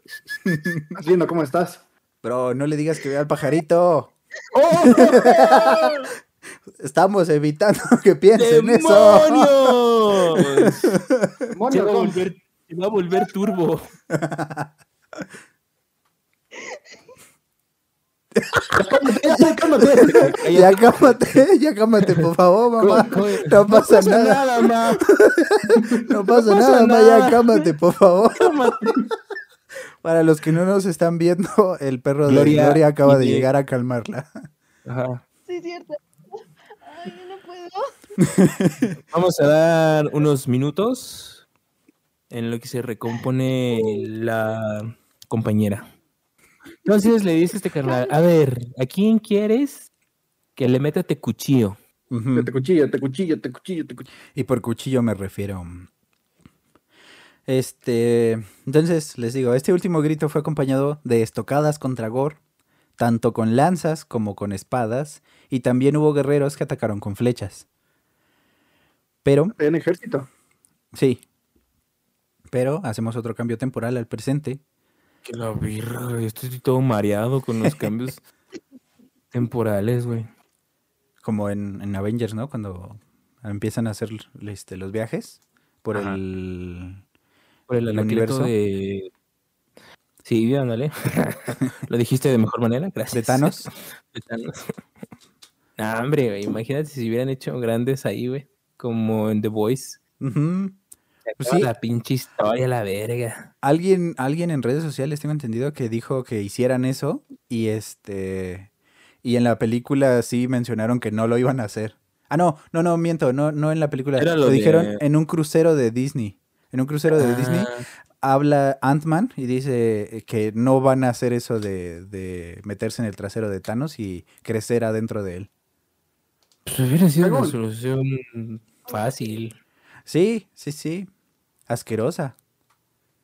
Haciendo, ¿cómo estás? Bro, no le digas que vea al pajarito. ¡Oh! Estamos evitando [LAUGHS] que piense en eso. ¡Demonios! [LAUGHS] Va a volver, se va a volver turbo. Ya, [LAUGHS] cálmate. Ya cámate, ya cámate, por favor, mamá. No pasa nada, ma. no pasa nada, ma, ya nada. cámate, por favor. Cálmate. Para los que no nos están viendo, el perro de Gloria Gloria acaba de llegar a calmarla. Ajá. Sí, es cierto. [LAUGHS] Vamos a dar unos minutos en lo que se recompone la compañera. Entonces le dice este carnal, a ver, ¿a quién quieres que le meta te cuchillo? Ujú. Te cuchillo, te cuchillo, te cuchillo, te cuchillo. Y por cuchillo me refiero. Este, entonces les digo, este último grito fue acompañado de estocadas contra Gore, tanto con lanzas como con espadas, y también hubo guerreros que atacaron con flechas. Pero, En ejército. sí. Pero hacemos otro cambio temporal al presente. Que la birra, güey, estoy todo mareado con los cambios [LAUGHS] temporales, güey. Como en, en Avengers, ¿no? Cuando empiezan a hacer este, los viajes por Ajá. el... Por el ¿El anacleto universo? de... Sí, ándale. [LAUGHS] Lo dijiste de mejor manera, gracias. [LAUGHS] ¿De Thanos? De Thanos. Nah, hombre, güey, imagínate si hubieran hecho grandes ahí, güey. Como en The Voice. Pues sí. La pinche historia, la verga. Alguien, alguien en redes sociales, tengo entendido, que dijo que hicieran eso y este y en la película sí mencionaron que no lo iban a hacer. Ah, no, no, no, miento, no, no en la película. Era lo, lo dijeron en un crucero de Disney. En un crucero de Disney Ah, habla Ant-Man y dice que no van a hacer eso de, de meterse en el trasero de Thanos y crecer adentro de él. Pues hubiera sido una solución fácil. Sí, sí, sí. Asquerosa.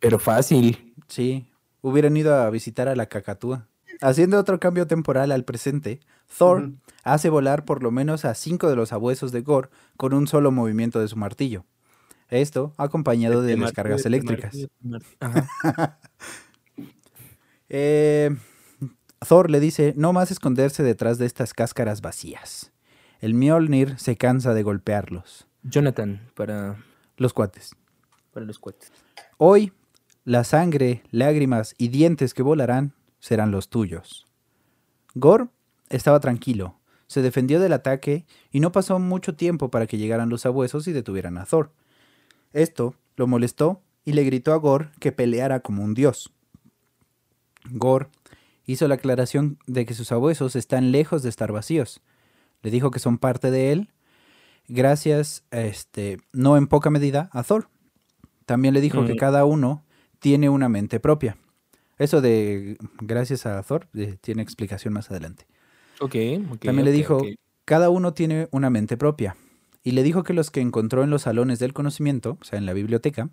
Pero fácil. Sí, hubieran ido a visitar a la cacatúa. Haciendo otro cambio temporal al presente, Thor hace volar por lo menos a cinco de los abuesos de Gore con un solo movimiento de su martillo. Esto acompañado de te eléctricas. Ajá. [LAUGHS] Eh, Thor le dice no más esconderse detrás de estas cáscaras vacías. El Mjolnir se cansa de golpearlos. Jonathan, para, Los cuates. para los cuates. Hoy, la sangre, lágrimas y dientes que volarán serán los tuyos. Gore estaba tranquilo, se defendió del ataque y no pasó mucho tiempo para que llegaran los abuesos y detuvieran a Thor. Esto lo molestó y le gritó a Gore que peleara como un dios. Gore hizo la aclaración de que sus abuesos están lejos de estar vacíos. Le dijo que son parte de él, gracias, este, no en poca medida, a Thor. También le dijo que Mm. cada uno tiene una mente propia. Eso de gracias a Thor eh, tiene explicación más adelante. Ok, ok. También le dijo, cada uno tiene una mente propia. Y le dijo que los que encontró en los salones del conocimiento, o sea, en la biblioteca,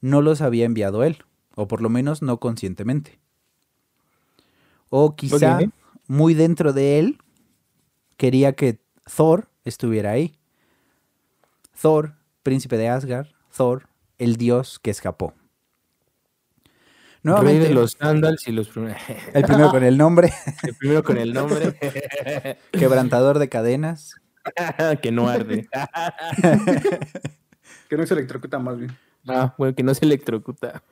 no los había enviado él, o por lo menos no conscientemente. O quizá muy dentro de él quería que Thor estuviera ahí. Thor, príncipe de Asgard, Thor, el dios que escapó. Rey Nuevamente, de los sandals y los primeros. el primero con el nombre, [LAUGHS] El primero con el nombre. [LAUGHS] quebrantador de cadenas. [LAUGHS] que no arde. Que no se electrocuta más bien. Ah, bueno, que no se electrocuta.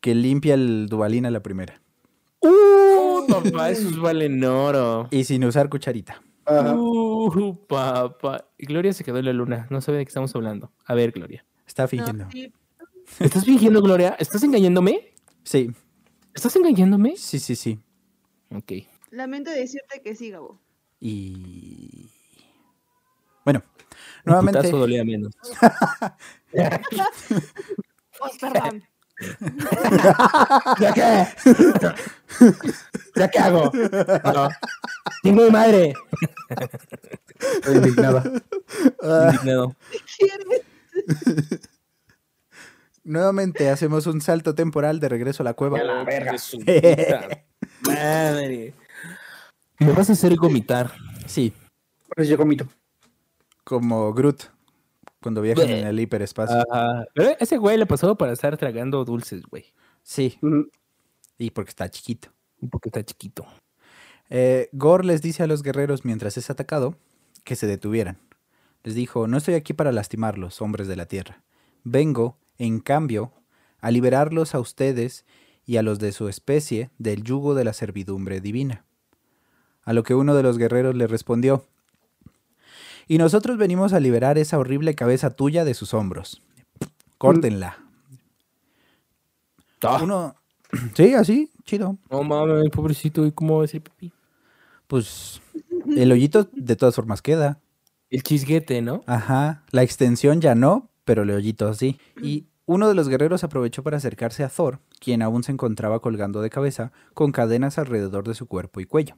Que limpia el Dubalín a la primera. ¡Uh, papá! Esos valen oro. Y sin usar cucharita. ¡Uh, papá! Y Gloria se quedó en la luna. No sabe de qué estamos hablando. A ver, Gloria. Está No, fingiendo. sí, ¿Estás fingiendo, Gloria? ¿Estás engañándome? Sí, ¿Estás engañándome? sí, sí, sí. Ok. lamento decirte que sí, Gabo. Y... Bueno, Un nuevamente... putazo dolía menos. Oh, [LAUGHS] [LAUGHS] perdón. ¿Ya qué? ¿Ya qué hago? No. ¡Tengo mi madre! Estoy indignada. Ah, Indignado. Nuevamente hacemos un salto temporal de regreso a la cueva. la verga. Madre. Me vas a hacer vomitar. Sí, Pues llegó mito. como Groot, cuando viajan Bleh. en el hiperespacio. Ajá. Pero ese güey le pasó para estar tragando dulces, güey. Sí, y porque está chiquito. Porque está chiquito. Eh, Gore les dice a los guerreros mientras es atacado que se detuvieran. Les dijo, no estoy aquí para lastimarlos, hombres de la tierra. Vengo, en cambio, a liberarlos a ustedes y a los de su especie del yugo de la servidumbre divina. A lo que uno de los guerreros le respondió, y nosotros venimos a liberar esa horrible cabeza tuya de sus hombros. Córtenla. Ah, Uno... [CLEARS THROAT] Sí, así, chido. no mames, pobrecito. ¿Y cómo va a ser pipí? Pues el hoyito de todas formas queda. El chisguete, ¿no? Ajá, la extensión ya no, pero el hoyito sí. Y uno de los guerreros aprovechó para acercarse a Thor, quien aún se encontraba colgando de cabeza, con cadenas alrededor de su cuerpo y cuello.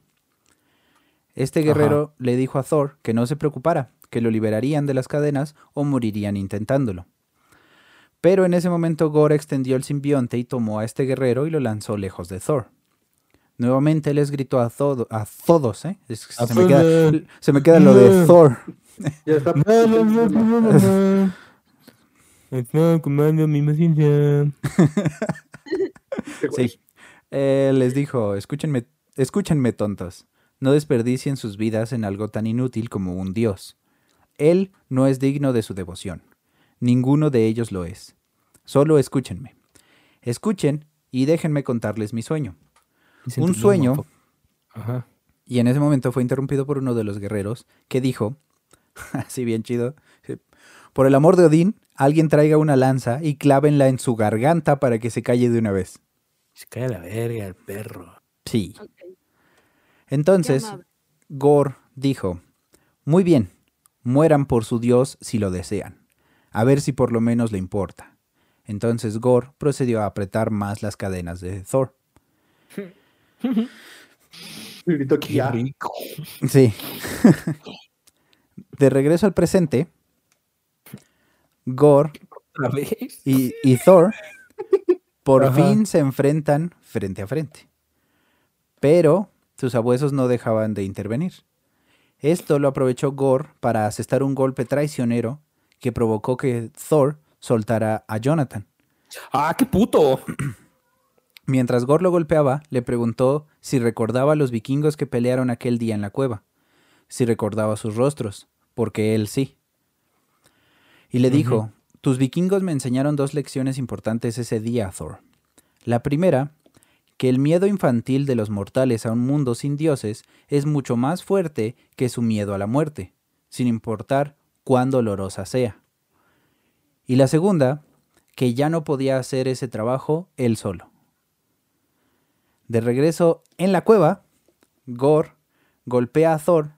Este guerrero le dijo a Thor que no se preocupara, que lo liberarían de las cadenas o morirían intentándolo. Pero en ese momento Gore extendió el simbionte y tomó a este guerrero y lo lanzó lejos de Thor. Nuevamente les gritó a, todo, a todos, ¿eh? Es se, me queda, se me queda lo de. Thor. Ya está. [LAUGHS] Sí. Eh, les dijo, escúchenme, escúchenme tontos, no desperdicien sus vidas en algo tan inútil como un dios. Él no es digno de su devoción. Ninguno de ellos lo es. Solo escúchenme. Escuchen y déjenme contarles mi sueño. Un sueño, Ajá. y en ese momento fue interrumpido por uno de los guerreros, que dijo, [LAUGHS] así bien chido, por el amor de Odín, alguien traiga una lanza y clávenla en su garganta para que se calle de una vez. Se cae la verga el perro. Sí. Entonces. Gore dijo, Muy bien, mueran por su dios si lo desean. A ver si por lo menos le importa. Entonces Gore procedió a apretar más las cadenas de Thor. [LAUGHS] Sí. [LAUGHS] de regreso al presente, Gore y, y Thor por Ajá. fin se enfrentan frente a frente. Pero sus abuesos no dejaban de intervenir. Esto lo aprovechó Gore para asestar un golpe traicionero que provocó que Thor soltara a Jonathan. ¡Ah, qué puto! [CLEARS THROAT] Mientras Gore lo golpeaba, le preguntó si recordaba a los vikingos que pelearon aquel día en la cueva, si recordaba sus rostros, porque él sí. Y le dijo, tus vikingos me enseñaron dos lecciones importantes ese día, Thor. La primera, que el miedo infantil de los mortales a un mundo sin dioses es mucho más fuerte que su miedo a la muerte, sin importar cuán dolorosa sea. Y la segunda, que ya no podía hacer ese trabajo él solo. De regreso en la cueva, Gore golpea a Thor,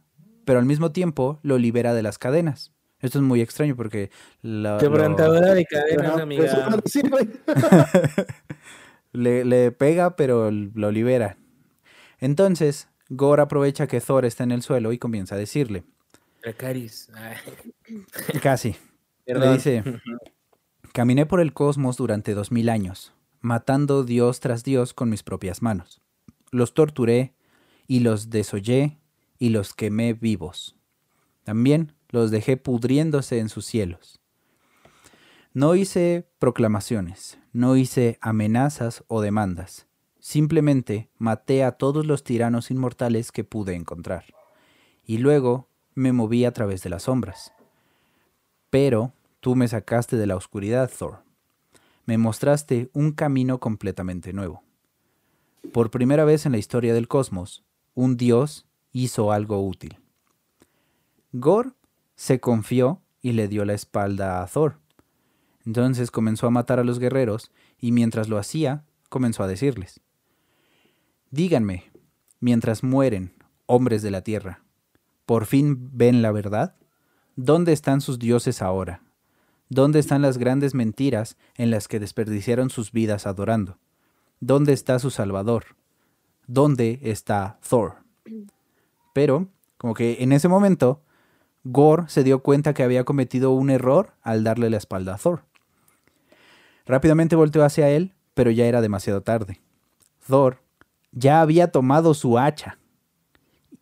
pero al mismo tiempo lo libera de las cadenas. Esto es muy extraño porque lo- Quebrantadora de cadenas, amiga. [LAUGHS] iba [LAUGHS] le, le pega, pero lo libera. Entonces, Gore aprovecha que Thor está en el suelo y comienza a decirle. Ay, [LAUGHS] casi, le perdón. dice, [LAUGHS] caminé por el cosmos durante dos mil años, matando Dios tras Dios con mis propias manos. Los torturé y los desollé y los quemé vivos. También los dejé pudriéndose en sus cielos. No hice proclamaciones, no hice amenazas o demandas. Simplemente maté a todos los tiranos inmortales que pude encontrar. Y luego me moví a través de las sombras. Pero tú me sacaste de la oscuridad, Thor. Me mostraste un camino completamente nuevo. Por primera vez en la historia del cosmos, un dios hizo algo útil. Gor se confió y le dio la espalda a Thor. Entonces comenzó a matar a los guerreros y mientras lo hacía, comenzó a decirles, Díganme, mientras mueren hombres de la tierra, ¿por fin ven la verdad? ¿Dónde están sus dioses ahora? ¿Dónde están las grandes mentiras en las que desperdiciaron sus vidas adorando? ¿Dónde está su Salvador? ¿Dónde está Thor? Pero, como que en ese momento, Gore se dio cuenta que había cometido un error al darle la espalda a Thor. Rápidamente volteó hacia él, pero ya era demasiado tarde. Thor ya había tomado su hacha.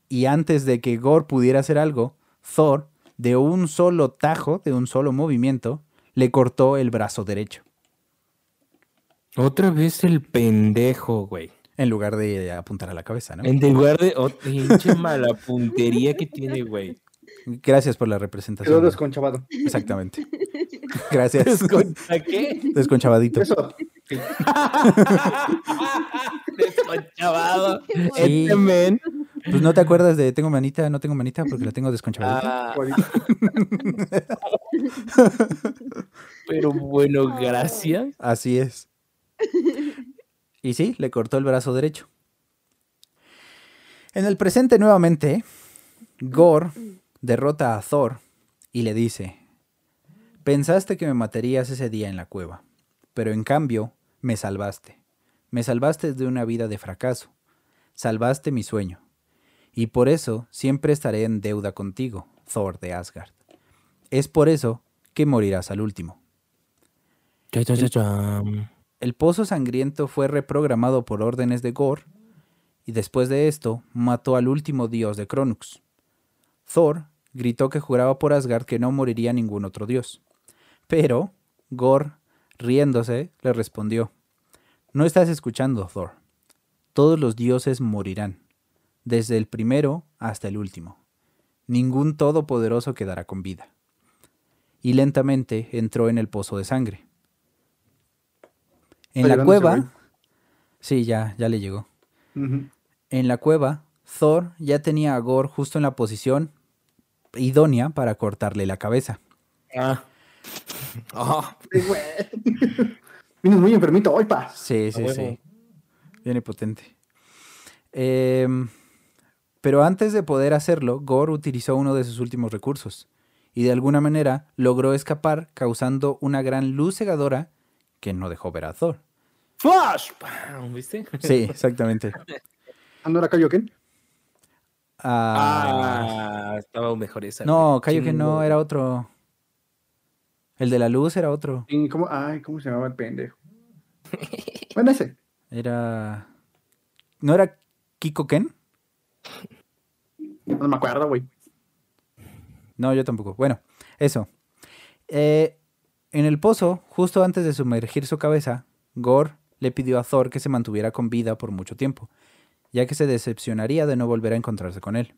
Y antes de que Gore pudiera hacer algo, Thor, de un solo tajo, de un solo movimiento, le cortó el brazo derecho. Otra vez el pendejo, güey. En lugar de apuntar a la cabeza, ¿no? En lugar de. Oh, pinche mala puntería que tiene, güey. Gracias por la Quedó representación. desconchavado. Exactamente. [LAUGHS] Gracias. ¿Desconcha qué? Desconchavadito. Eso. sí. [LAUGHS] Desconchavado. Sí. Este. Pues no te acuerdas de tengo manita, no tengo manita porque la tengo desconchavadita. Ah, [LAUGHS] pero bueno, gracias. Así es. Y sí, le cortó el brazo derecho. En el presente nuevamente, Gore derrota a Thor y le dice, pensaste que me matarías ese día en la cueva, pero en cambio me salvaste. Me salvaste de una vida de fracaso. Salvaste mi sueño. Y por eso siempre estaré en deuda contigo, Thor de Asgard. Es por eso que morirás al último. Cham. El pozo sangriento fue reprogramado por órdenes de Gore y después de esto mató al último dios de Kronux. Thor gritó que juraba por Asgard que no moriría ningún otro dios. Pero Gore, riéndose, le respondió, No estás escuchando, Thor. Todos los dioses morirán, desde el primero hasta el último. Ningún todopoderoso quedará con vida. Y lentamente entró en el pozo de sangre. En la cueva... Sí, ya, ya le llegó. En la cueva, Thor ya tenía a Gore justo en la posición idónea para cortarle la cabeza. Ah. Ah. Sí, güey. [LAUGHS] Vienes muy enfermito hoy, pa. Sí, sí, sí. Viene potente. Em, pero antes de poder hacerlo, Gore utilizó uno de sus últimos recursos y de alguna manera logró escapar causando una gran luz cegadora que no dejó ver a Thor. Flash. Pam, ¿Viste? Sí, exactamente. ¿Ando ahora Kaioken? Ah, Ah, estaba mejor esa. no, güey. Kaioken no, era otro. El de la luz era otro. ¿Y cómo? Ay, ¿cómo se llamaba el pendejo? Bueno, ese. Era. ¿No era Kiko Ken? No me acuerdo, güey. No, yo tampoco. Bueno, eso. Eh, en el pozo, justo antes de sumergir su cabeza, Gore le pidió a Thor que se mantuviera con vida por mucho tiempo, ya que se decepcionaría de no volver a encontrarse con él.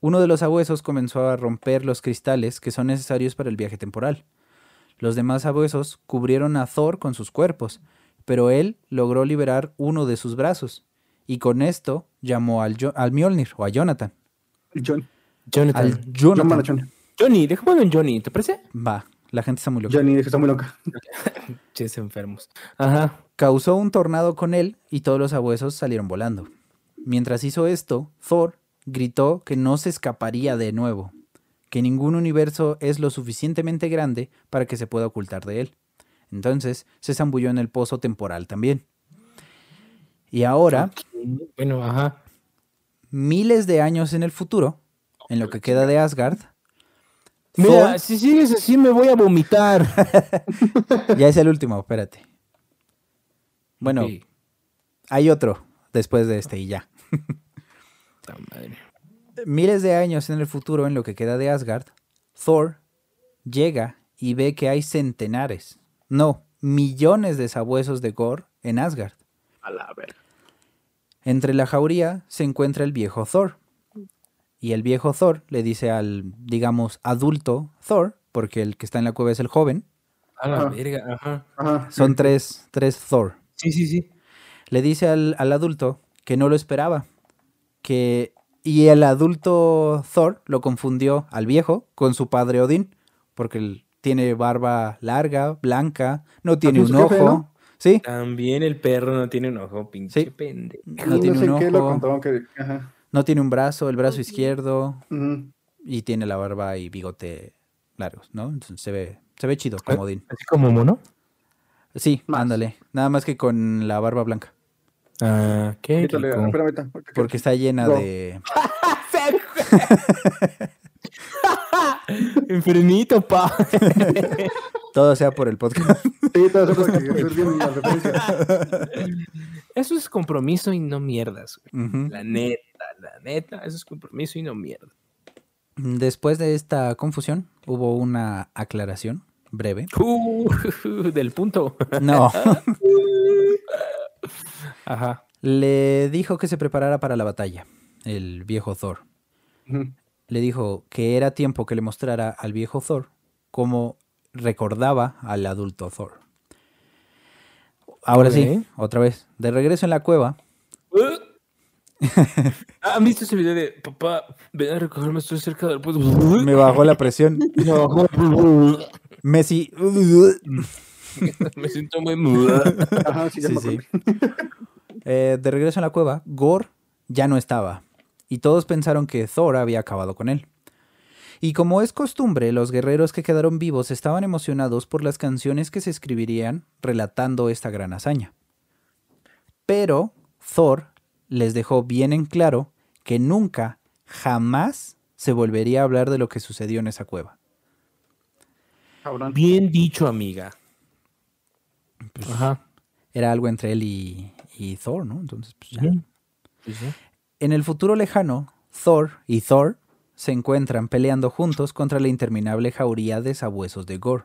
Uno de los abuesos comenzó a romper los cristales que son necesarios para el viaje temporal. Los demás abuesos cubrieron a Thor con sus cuerpos, pero él logró liberar uno de sus brazos, y con esto llamó al, Jo- al Mjolnir o a Jonathan. John. Jonathan. Al Jonathan. Johnny, déjamelo en Johnny, ¿te parece? Va, la gente está muy loca. Johnny, que está muy loca. [LAUGHS] Ches enfermos. Ajá. Causó un tornado con él y todos los abuesos salieron volando. Mientras hizo esto, Thor gritó que no se escaparía de nuevo, que ningún universo es lo suficientemente grande para que se pueda ocultar de él. Entonces se zambulló en el pozo temporal también. Y ahora, Bueno, ajá. miles de años en el futuro, en lo que queda de Asgard, Mira, Thor- si sigues así me voy a vomitar. [LAUGHS] ya es el último, espérate. Bueno, hay otro después de este y ya. Madre. Miles de años en el futuro, en lo que queda de Asgard, Thor llega y ve que hay centenares, no, millones de sabuesos de Gore en Asgard. A la verga. Entre la jauría se encuentra el viejo Thor. Y el viejo Thor le dice al, digamos, adulto Thor porque el que está en la cueva es el joven. A la Ajá. verga, ajá. Ajá. Son tres, tres Thor. Sí, sí, sí. Le dice al, al adulto que no lo esperaba. Que, y el adulto Thor lo confundió al viejo con su padre Odín, porque él tiene barba larga, blanca, no tiene un su jefe, ojo. ¿no? Sí, También el perro no tiene un ojo, pinche Sí. pendejo. no tiene sé un qué lo ojo. contaban que. Ajá. no tiene un brazo, el brazo izquierdo, y tiene la barba y bigote largos, ¿no? Entonces se ve, se ve chido como Odín. Así como mono. Sí, Más. ándale. Nada más que con la barba blanca. Ah, qué Quítale, rico. espérame, Porque está llena No. de. [LAUGHS] Enfermito, pa. [LAUGHS] Todo sea por el podcast. Sí, todo eso para que estés bien las referencias. Eso es compromiso y no mierdas, güey. Ujú. La neta, la neta, eso es compromiso y no mierda. Después de esta confusión, hubo una aclaración breve. [LAUGHS] Uh, del punto. No, [LAUGHS] Ajá. le dijo que se preparara para la batalla, el viejo Thor. Le dijo que era tiempo que le mostrara al viejo Thor cómo recordaba al adulto Thor. Ahora sí, otra vez, de regreso en la cueva, ¿Han visto ese video de papá, ven a recogerme, estoy cerca del punto? me bajó la presión. [LAUGHS] Messi. [LAUGHS] Me siento muy... Ajá, sí, ya Sí, me sí. acordé. Eh, de regreso en la cueva, Gore ya no estaba, y todos pensaron que Thor había acabado con él. Y como es costumbre, los guerreros que quedaron vivos estaban emocionados por las canciones que se escribirían relatando esta gran hazaña. Pero Thor les dejó bien en claro que nunca, jamás se volvería a hablar de lo que sucedió en esa cueva. Cabrón. Bien dicho, amiga. Ajá. Era algo entre él y, y Thor, ¿no? Entonces, pues ya. Ujú. Sí, sí. En el futuro lejano, Thor y Thor se encuentran peleando juntos contra la interminable jauría de sabuesos de Gore.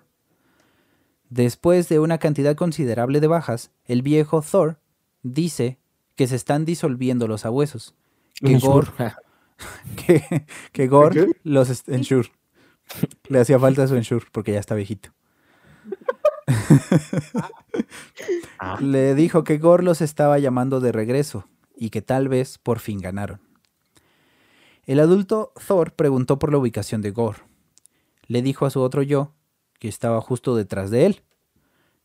Después de una cantidad considerable de bajas, el viejo Thor dice que se están disolviendo los sabuesos, que Gore, [LAUGHS] que, que Gore ¿Qué? los ensure. [LAUGHS] Le hacía falta su ensure porque ya está viejito. Ah. [LAUGHS] Le dijo que Gore los estaba llamando de regreso y que tal vez por fin ganaron. El adulto Thor preguntó por la ubicación de Gore. Le dijo a su otro yo que estaba justo detrás de él,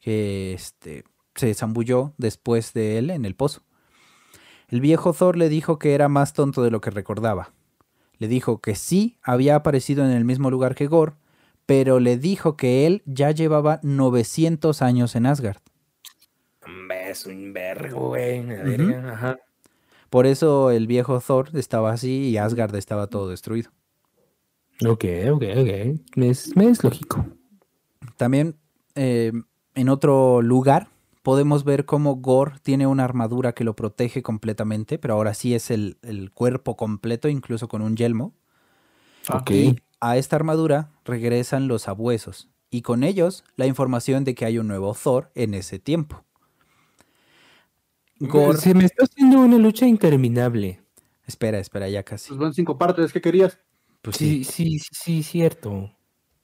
que este, se zambulló después de él en el pozo. El viejo Thor le dijo que era más tonto de lo que recordaba. Le dijo que sí había aparecido en el mismo lugar que Gore, pero le dijo que él ya llevaba 900 años en Asgard. Es un vergo, güey. Ajá. Por eso el viejo Thor estaba así y Asgard estaba todo destruido. Ok, ok, ok. Me es, es lógico. También eh, en otro lugar podemos ver cómo Gore tiene una armadura que lo protege completamente, pero ahora sí es el, el cuerpo completo, incluso con un yelmo. Ok. Y a esta armadura regresan los sabuesos, y con ellos la información de que hay un nuevo Thor en ese tiempo. Gore, Se me está haciendo una lucha interminable. espera, espera, ya casi. Pues van cinco partes, ¿qué querías? Pues sí. Sí, sí, sí, sí, cierto.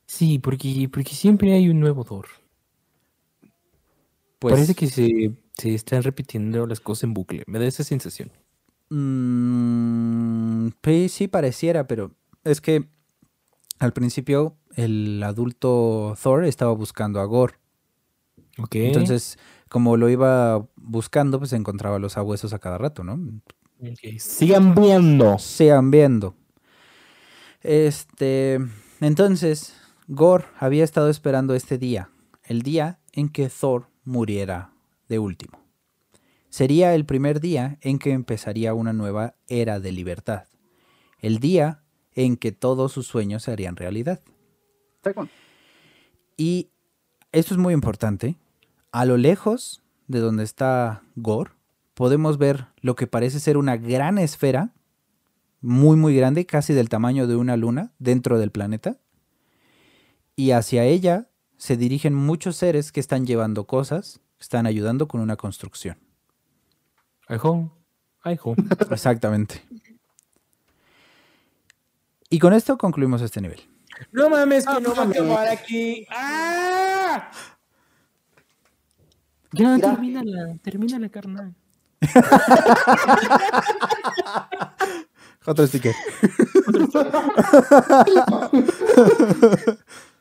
Sí, porque, porque siempre hay un nuevo Thor. Pues, Parece que se, se están repitiendo las cosas en bucle. Me da esa sensación. Mm, sí, sí pareciera, pero es que al principio el adulto Thor estaba buscando a Gore. Entonces, como lo iba buscando, pues encontraba los sabuesos a cada rato, ¿no? Sigan viendo. Sean viendo. Este, entonces, Gore había estado esperando este día, el día en que Thor muriera de último. Sería el primer día en que empezaría una nueva era de libertad. El día en que todos sus sueños se harían realidad. Y esto es muy importante. A lo lejos de donde está Gore, podemos ver lo que parece ser una gran esfera, muy muy grande, casi del tamaño de una luna, dentro del planeta. Y hacia ella se dirigen muchos seres que están llevando cosas, están ayudando con una construcción. Ajo. Ajo. [LAUGHS] Exactamente. Y con esto concluimos este nivel. No mames, que Ah, no va a aquí. ¡Ah! Ya, Mira. termínala, termínala, carnal. [LAUGHS] Otro sticker. [LAUGHS]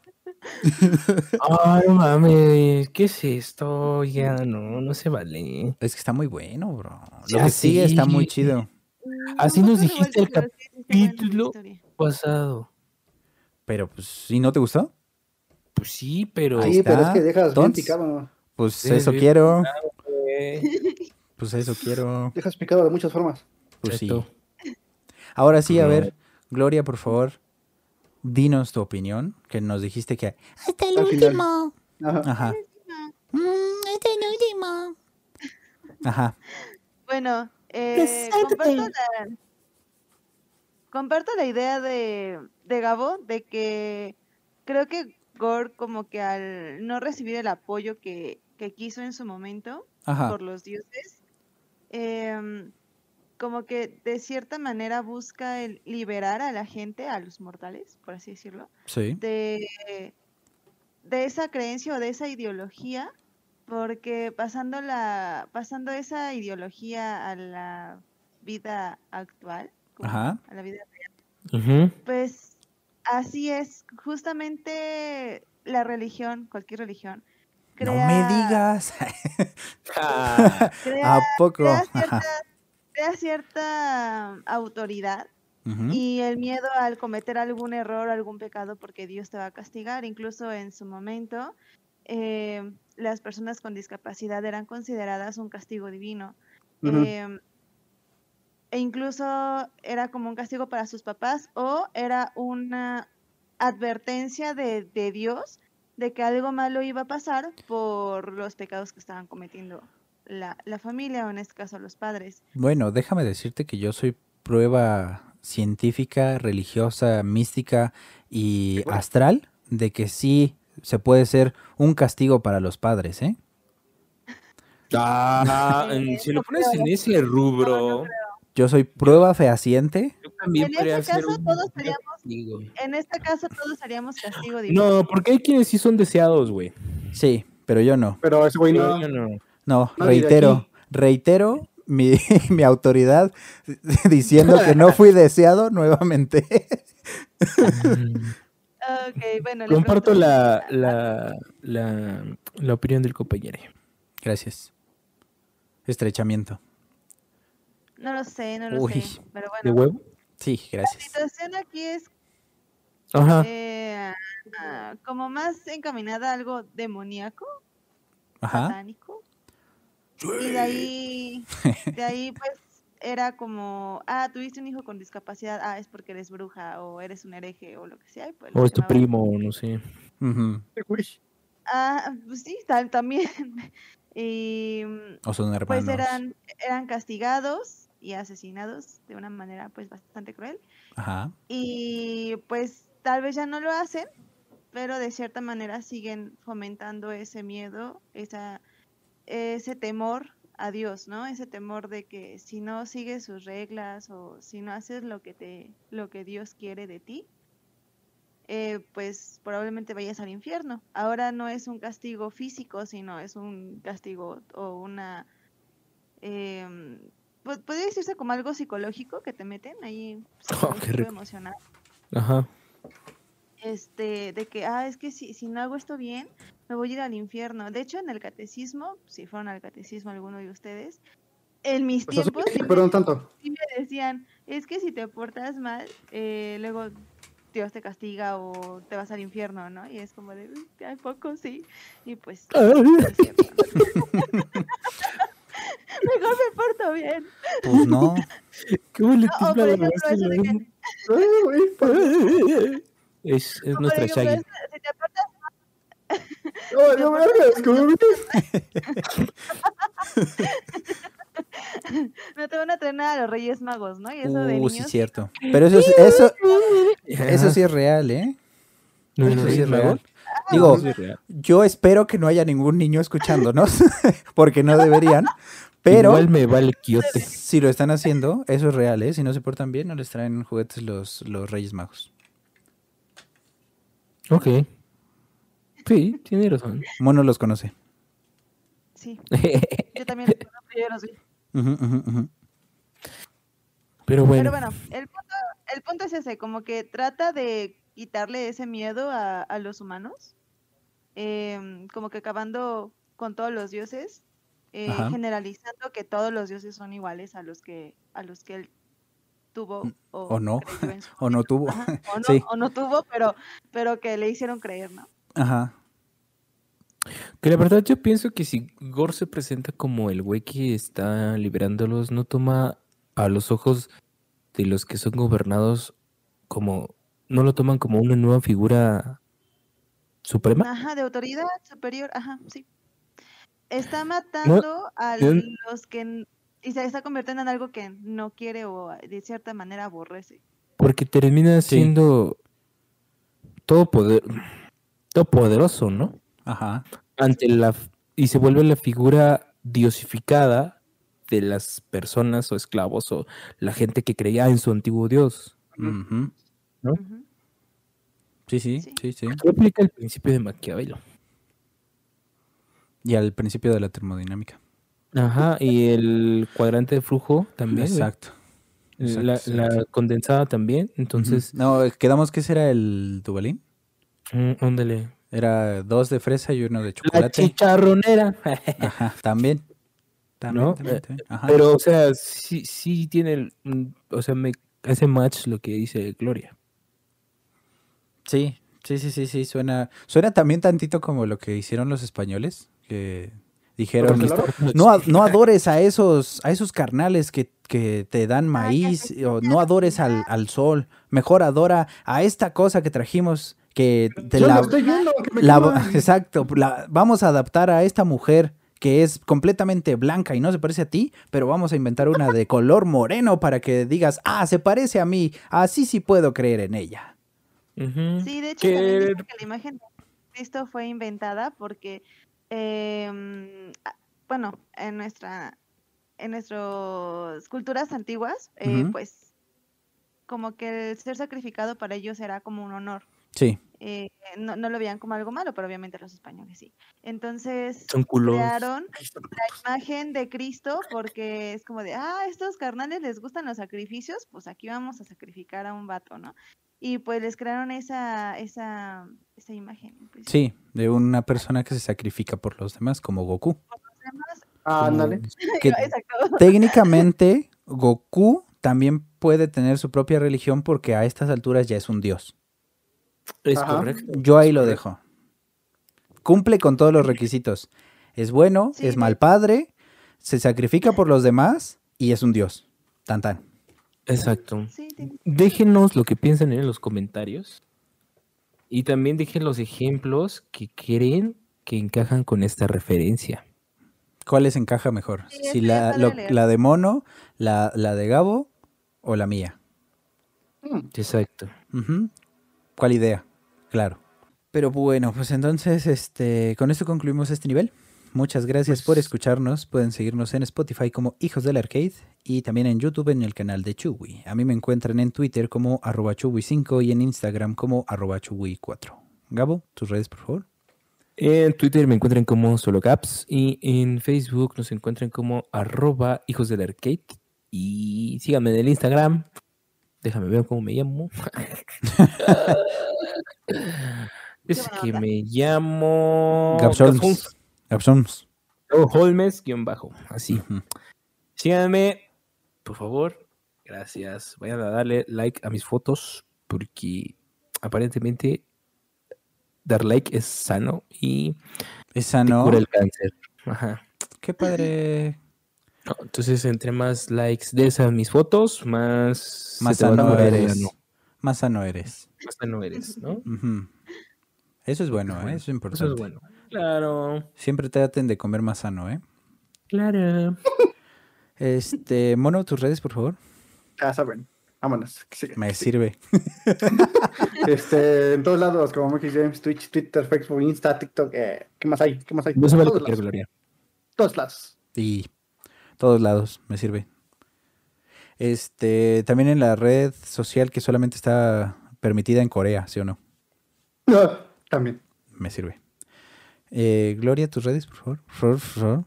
Ay, no mames, ¿qué es esto? Ya, no, no se vale. Es que está muy bueno, bro. Lo Ya que sigue está muy sí. chido. Así No, nos dijiste el sí, sí capítulo. Pasado. Pero pues, si no te gustó, Pues sí, pero. Ahí Sí, pero es que dejas bien picado. pues Sí, eso sí. quiero. Eh, [LAUGHS] Pues eso quiero. Dejas picado de muchas formas. Pues sí. Ahora sí, a ver, Gloria, por favor, dinos tu opinión, que nos dijiste que... Hasta el Al final. último. Ajá. Ajá. Mm, hasta el último. Ajá. Bueno, eh, comparto, la, comparto la idea de, de Gabo de que creo que Gore como que al no recibir el apoyo que, que quiso en su momento Ajá. por los dioses, em, como que de cierta manera busca el liberar a la gente, a los mortales, por así decirlo, Sí. de, de esa creencia o de esa ideología, porque pasando la, pasando esa ideología a la vida actual, como Ajá. a la vida Ujú. pues así es, justamente la religión, cualquier religión, No me crea- digas. [LAUGHS] [LAUGHS] Ah, crea, ¿A poco? crea Ajá. Cierta, crea cierta autoridad y el miedo al cometer algún error, algún pecado, porque Dios te va a castigar. Incluso en su momento, eh, las personas con discapacidad eran consideradas un castigo divino. Em, e incluso era como un castigo para sus papás o era una advertencia de, de Dios de que algo malo iba a pasar por los pecados que estaban cometiendo la, la familia o en este caso los padres. Bueno, déjame decirte que yo soy prueba científica, religiosa, mística y astral de que sí se puede ser un castigo para los padres, ¿eh? ah, [LAUGHS] si lo pones en ese rubro, Yo soy prueba fehaciente. yo también En ser caso, un todos seríamos-. En este caso todos haríamos castigo divino. No, porque hay quienes sí son deseados, güey. Sí, pero yo no. Pero ese güey no. yo no. No, reitero, reitero mi, [LAUGHS] mi autoridad [LAUGHS] diciendo que no fui deseado nuevamente. Ok, bueno. le Comparto la, la, la, la opinión del compañero. Gracias. Estrechamiento. No lo sé, no lo Uy. sé. Pero ¿De bueno, huevo? Sí, la gracias. situación aquí es Ajá. eh, ah, como más encaminada a algo demoníaco, Ajá. satánico. Y de ahí, de ahí [LAUGHS] pues era como, ah, tuviste un hijo con discapacidad, ah, es porque eres bruja o eres un hereje o lo que sea. y, pues, O es tu primo, no sé. Ese [LAUGHS] güey. Ah, pues sí, tal, también. [LAUGHS] y mm, O son hermanos. pues eran, eran castigados y asesinados de una manera pues bastante cruel. Ajá. Y pues tal vez ya no lo hacen, pero de cierta manera siguen fomentando ese miedo, esa, ese temor a Dios, ¿no? Ese temor de que si no sigues sus reglas o si no haces lo que te, lo que Dios quiere de ti, eh, pues probablemente vayas al infierno. Ahora no es un castigo físico, sino es un castigo o una pu- podría decirse como algo psicológico que te meten ahí, [LAUGHS] Oh, qué rico. emocional Ajá. este, de que, ah, es que si, si no hago esto bien, me voy a ir al infierno. De hecho, en el catecismo, si fueron al catecismo alguno de ustedes, en mis Pues tiempos sí no tanto. sí me decían, es que si te portas mal, eh, luego Dios te castiga o te vas al infierno, ¿no? Y es como de, "Mm, ¿a poco sí? Y pues, [LAUGHS] no es cierto. [LAUGHS] Mejor me porto bien. Pues no. Qué bonito O, o, por ejemplo, eso de que, [LAUGHS] Es, es nuestra ejemplo, si te portas [LAUGHS] No, no vergas, como- [LAUGHS] no te van a entrenar a los Reyes Magos, ¿no? Y eso de Uh, sí, niños. cierto. Pero eso, es- eso, eso sí es real, ¿eh? No, Eso no, sí es real. Digo, Sí, yo espero que no haya ningún niño escuchándonos, [LAUGHS] porque no deberían. Pero Igual me vale quiote. si lo están haciendo, eso es real, ¿eh? Si no se portan bien, no les traen juguetes los, los Reyes Magos. Ok. Sí, tiene razón. Mono los conoce. Sí, [LAUGHS] yo también los conozco, yo los vi. Pero bueno, Pero bueno, el punto, el punto es ese, como que trata de quitarle ese miedo a, a los humanos, em, como que acabando con todos los dioses, eh, generalizando que todos los dioses son iguales a los que a los que él tuvo o, o no, [LAUGHS] O no tuvo. Ajá, o, [LAUGHS] no, Sí. o no tuvo, pero, pero que le hicieron creer, ¿no? Ajá. que la verdad yo pienso que si Gore se presenta como el güey que está liberándolos, no toma a los ojos de los que son gobernados como, no lo toman como una nueva figura suprema. Ajá, de autoridad superior, ajá, sí. Está matando a los que y se está convirtiendo en algo que no quiere o de cierta manera aborrece. Porque termina Sí. siendo todo poder, todo poderoso, ¿no? Ajá. Ante la y se vuelve la figura diosificada de las personas o esclavos o la gente que creía en su antiguo dios. Ujú. ¿No? Sí, sí, Sí. sí, sí. ¿Qué aplica el principio de Maquiavelo? Y al principio de la termodinámica. Ajá, y el cuadrante de flujo también. Exacto. exacto, La, exacto. la condensada también. Entonces. No, quedamos que ese era el Dubalín. Mm, ándale. Era dos de fresa y uno de La chocolate. chicharronera. [LAUGHS] Ajá, también. También, ¿No? también, Eh, también. Ajá. Pero, o sea, sí, sí tiene, mm, o sea, me hace match lo que dice Gloria. Sí, sí, sí, sí, sí, suena, suena también tantito como lo que hicieron los españoles, que dijeron, no, no [LAUGHS] adores a esos, a esos carnales que, que te dan maíz, o no la adores al, al sol, mejor adora a esta cosa que trajimos, que te Yo la, lo estoy viendo, que me la- quema. [LAUGHS] exacto, la- vamos a adaptar a esta mujer que es completamente blanca y no se parece a ti, pero vamos a inventar una de color moreno para que digas, ah, se parece a mí, así sí puedo creer en ella. Ujú. Sí, de hecho también que la imagen de Cristo fue inventada porque, a- bueno, en nuestra, en nuestras culturas antiguas, eh, pues, como que el ser sacrificado para ellos era como un honor. Sí, eh, no, no lo veían como algo malo, pero obviamente los españoles sí. Entonces crearon la imagen de Cristo porque es como de, ah, estos carnales les gustan los sacrificios, pues aquí vamos a sacrificar a un vato, ¿no? Y pues les crearon esa, esa, esa imagen. pues, sí, de una persona que se sacrifica por los demás, como Goku. Ah, ándale. Que [LAUGHS] Exacto. [LAUGHS] técnicamente Goku también puede tener su propia religión porque a estas alturas ya es un dios. Es Ajá. correcto. Yo ahí lo dejo. Cumple con todos los requisitos. Es bueno, Sí, es mal padre, se sacrifica por los demás y es un dios. Tan tan. Exacto. Déjenos lo que piensan en los comentarios. Y también dejen los ejemplos que creen que encajan con esta referencia. ¿Cuál les encaja mejor? Sí, si la, lo- la de Mono, la, la de Gabo o la mía. Mm, Exacto. ¿Cuál idea? Claro. Pero bueno, pues entonces, este, con esto concluimos este nivel. Muchas gracias por Pues- escucharnos. Pueden seguirnos en Spotify como Hijos del Arcade y también en YouTube en el canal de Chuwi. A mí me encuentran en Twitter como arroba Chuwi5 y en Instagram como arroba Chuwi4. Gabo, tus redes, por favor. En Twitter me encuentran como Solocaps y en Facebook nos encuentran como arroba hijos del arcade. Y síganme en el Instagram. Déjame ver cómo me llamo. [LAUGHS] es que me llamo Gabsholms. Gabsholms. Oh, Holmes guion bajo. Así. Síganme, por favor. Gracias. Vayan a darle like a mis fotos porque aparentemente dar like es sano y Esa te no. cura el cáncer. Ajá. Qué padre. No, entonces, entre más likes des a mis fotos, más, Más sano eres. Más sano eres. Más sano eres, ¿no? Eso es bueno, ¿eh? Eso es importante. Eso es bueno. Claro, Siempre traten de comer más sano, ¿eh? claro. Este, Mono, tus redes, por favor. Ya saben. Vámonos. Me sirve. [LAUGHS] Este, en todos lados, como Monkey James, Twitch, Twitter, Facebook, Insta, TikTok. eh, ¿Qué más hay? ¿Qué más hay? No se vale todos, lados, Gloria. todos lados. Y todos lados, me sirve. Este, también en la red social que solamente está permitida en Corea, ¿sí o no? No, [LAUGHS] también. Me sirve. Eh, Gloria, tus redes, por favor. Por.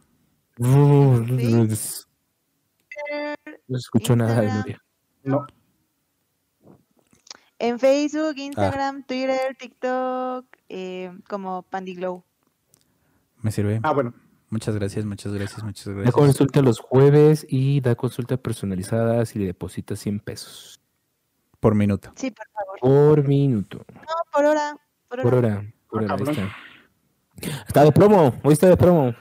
No escucho nada de Instagram. Gloria. No. En Facebook, Ah. Instagram, Twitter, TikTok, eh, como Pandiglow. Me sirve. Ah, bueno. Muchas gracias, muchas gracias, muchas Da gracias. consulta los jueves y da consulta personalizada si le depositas 100 pesos Por minuto. Sí, por favor. por minuto. No, por hora. Por hora. Por hora. Por hora, ahí cabrón. está. Está de promo. Hoy está de promo.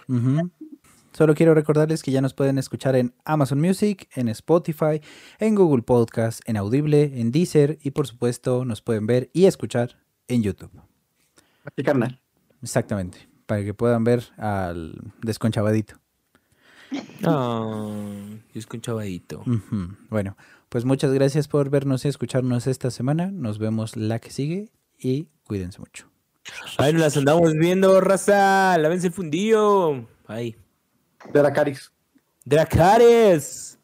Solo quiero recordarles que ya nos pueden escuchar en Amazon Music, en Spotify, en Google Podcast, en Audible, en Deezer y por supuesto nos pueden ver y escuchar en YouTube. Aquí, carnal. Exactamente, para que puedan ver al desconchavadito. Ah, es con chavadito. Ujú. Bueno, pues muchas gracias por vernos y escucharnos esta semana. Nos vemos la que sigue y cuídense mucho. Ahí nos las andamos viendo, raza. Lávense el fundillo. Ahí. De la Caris. Dracares.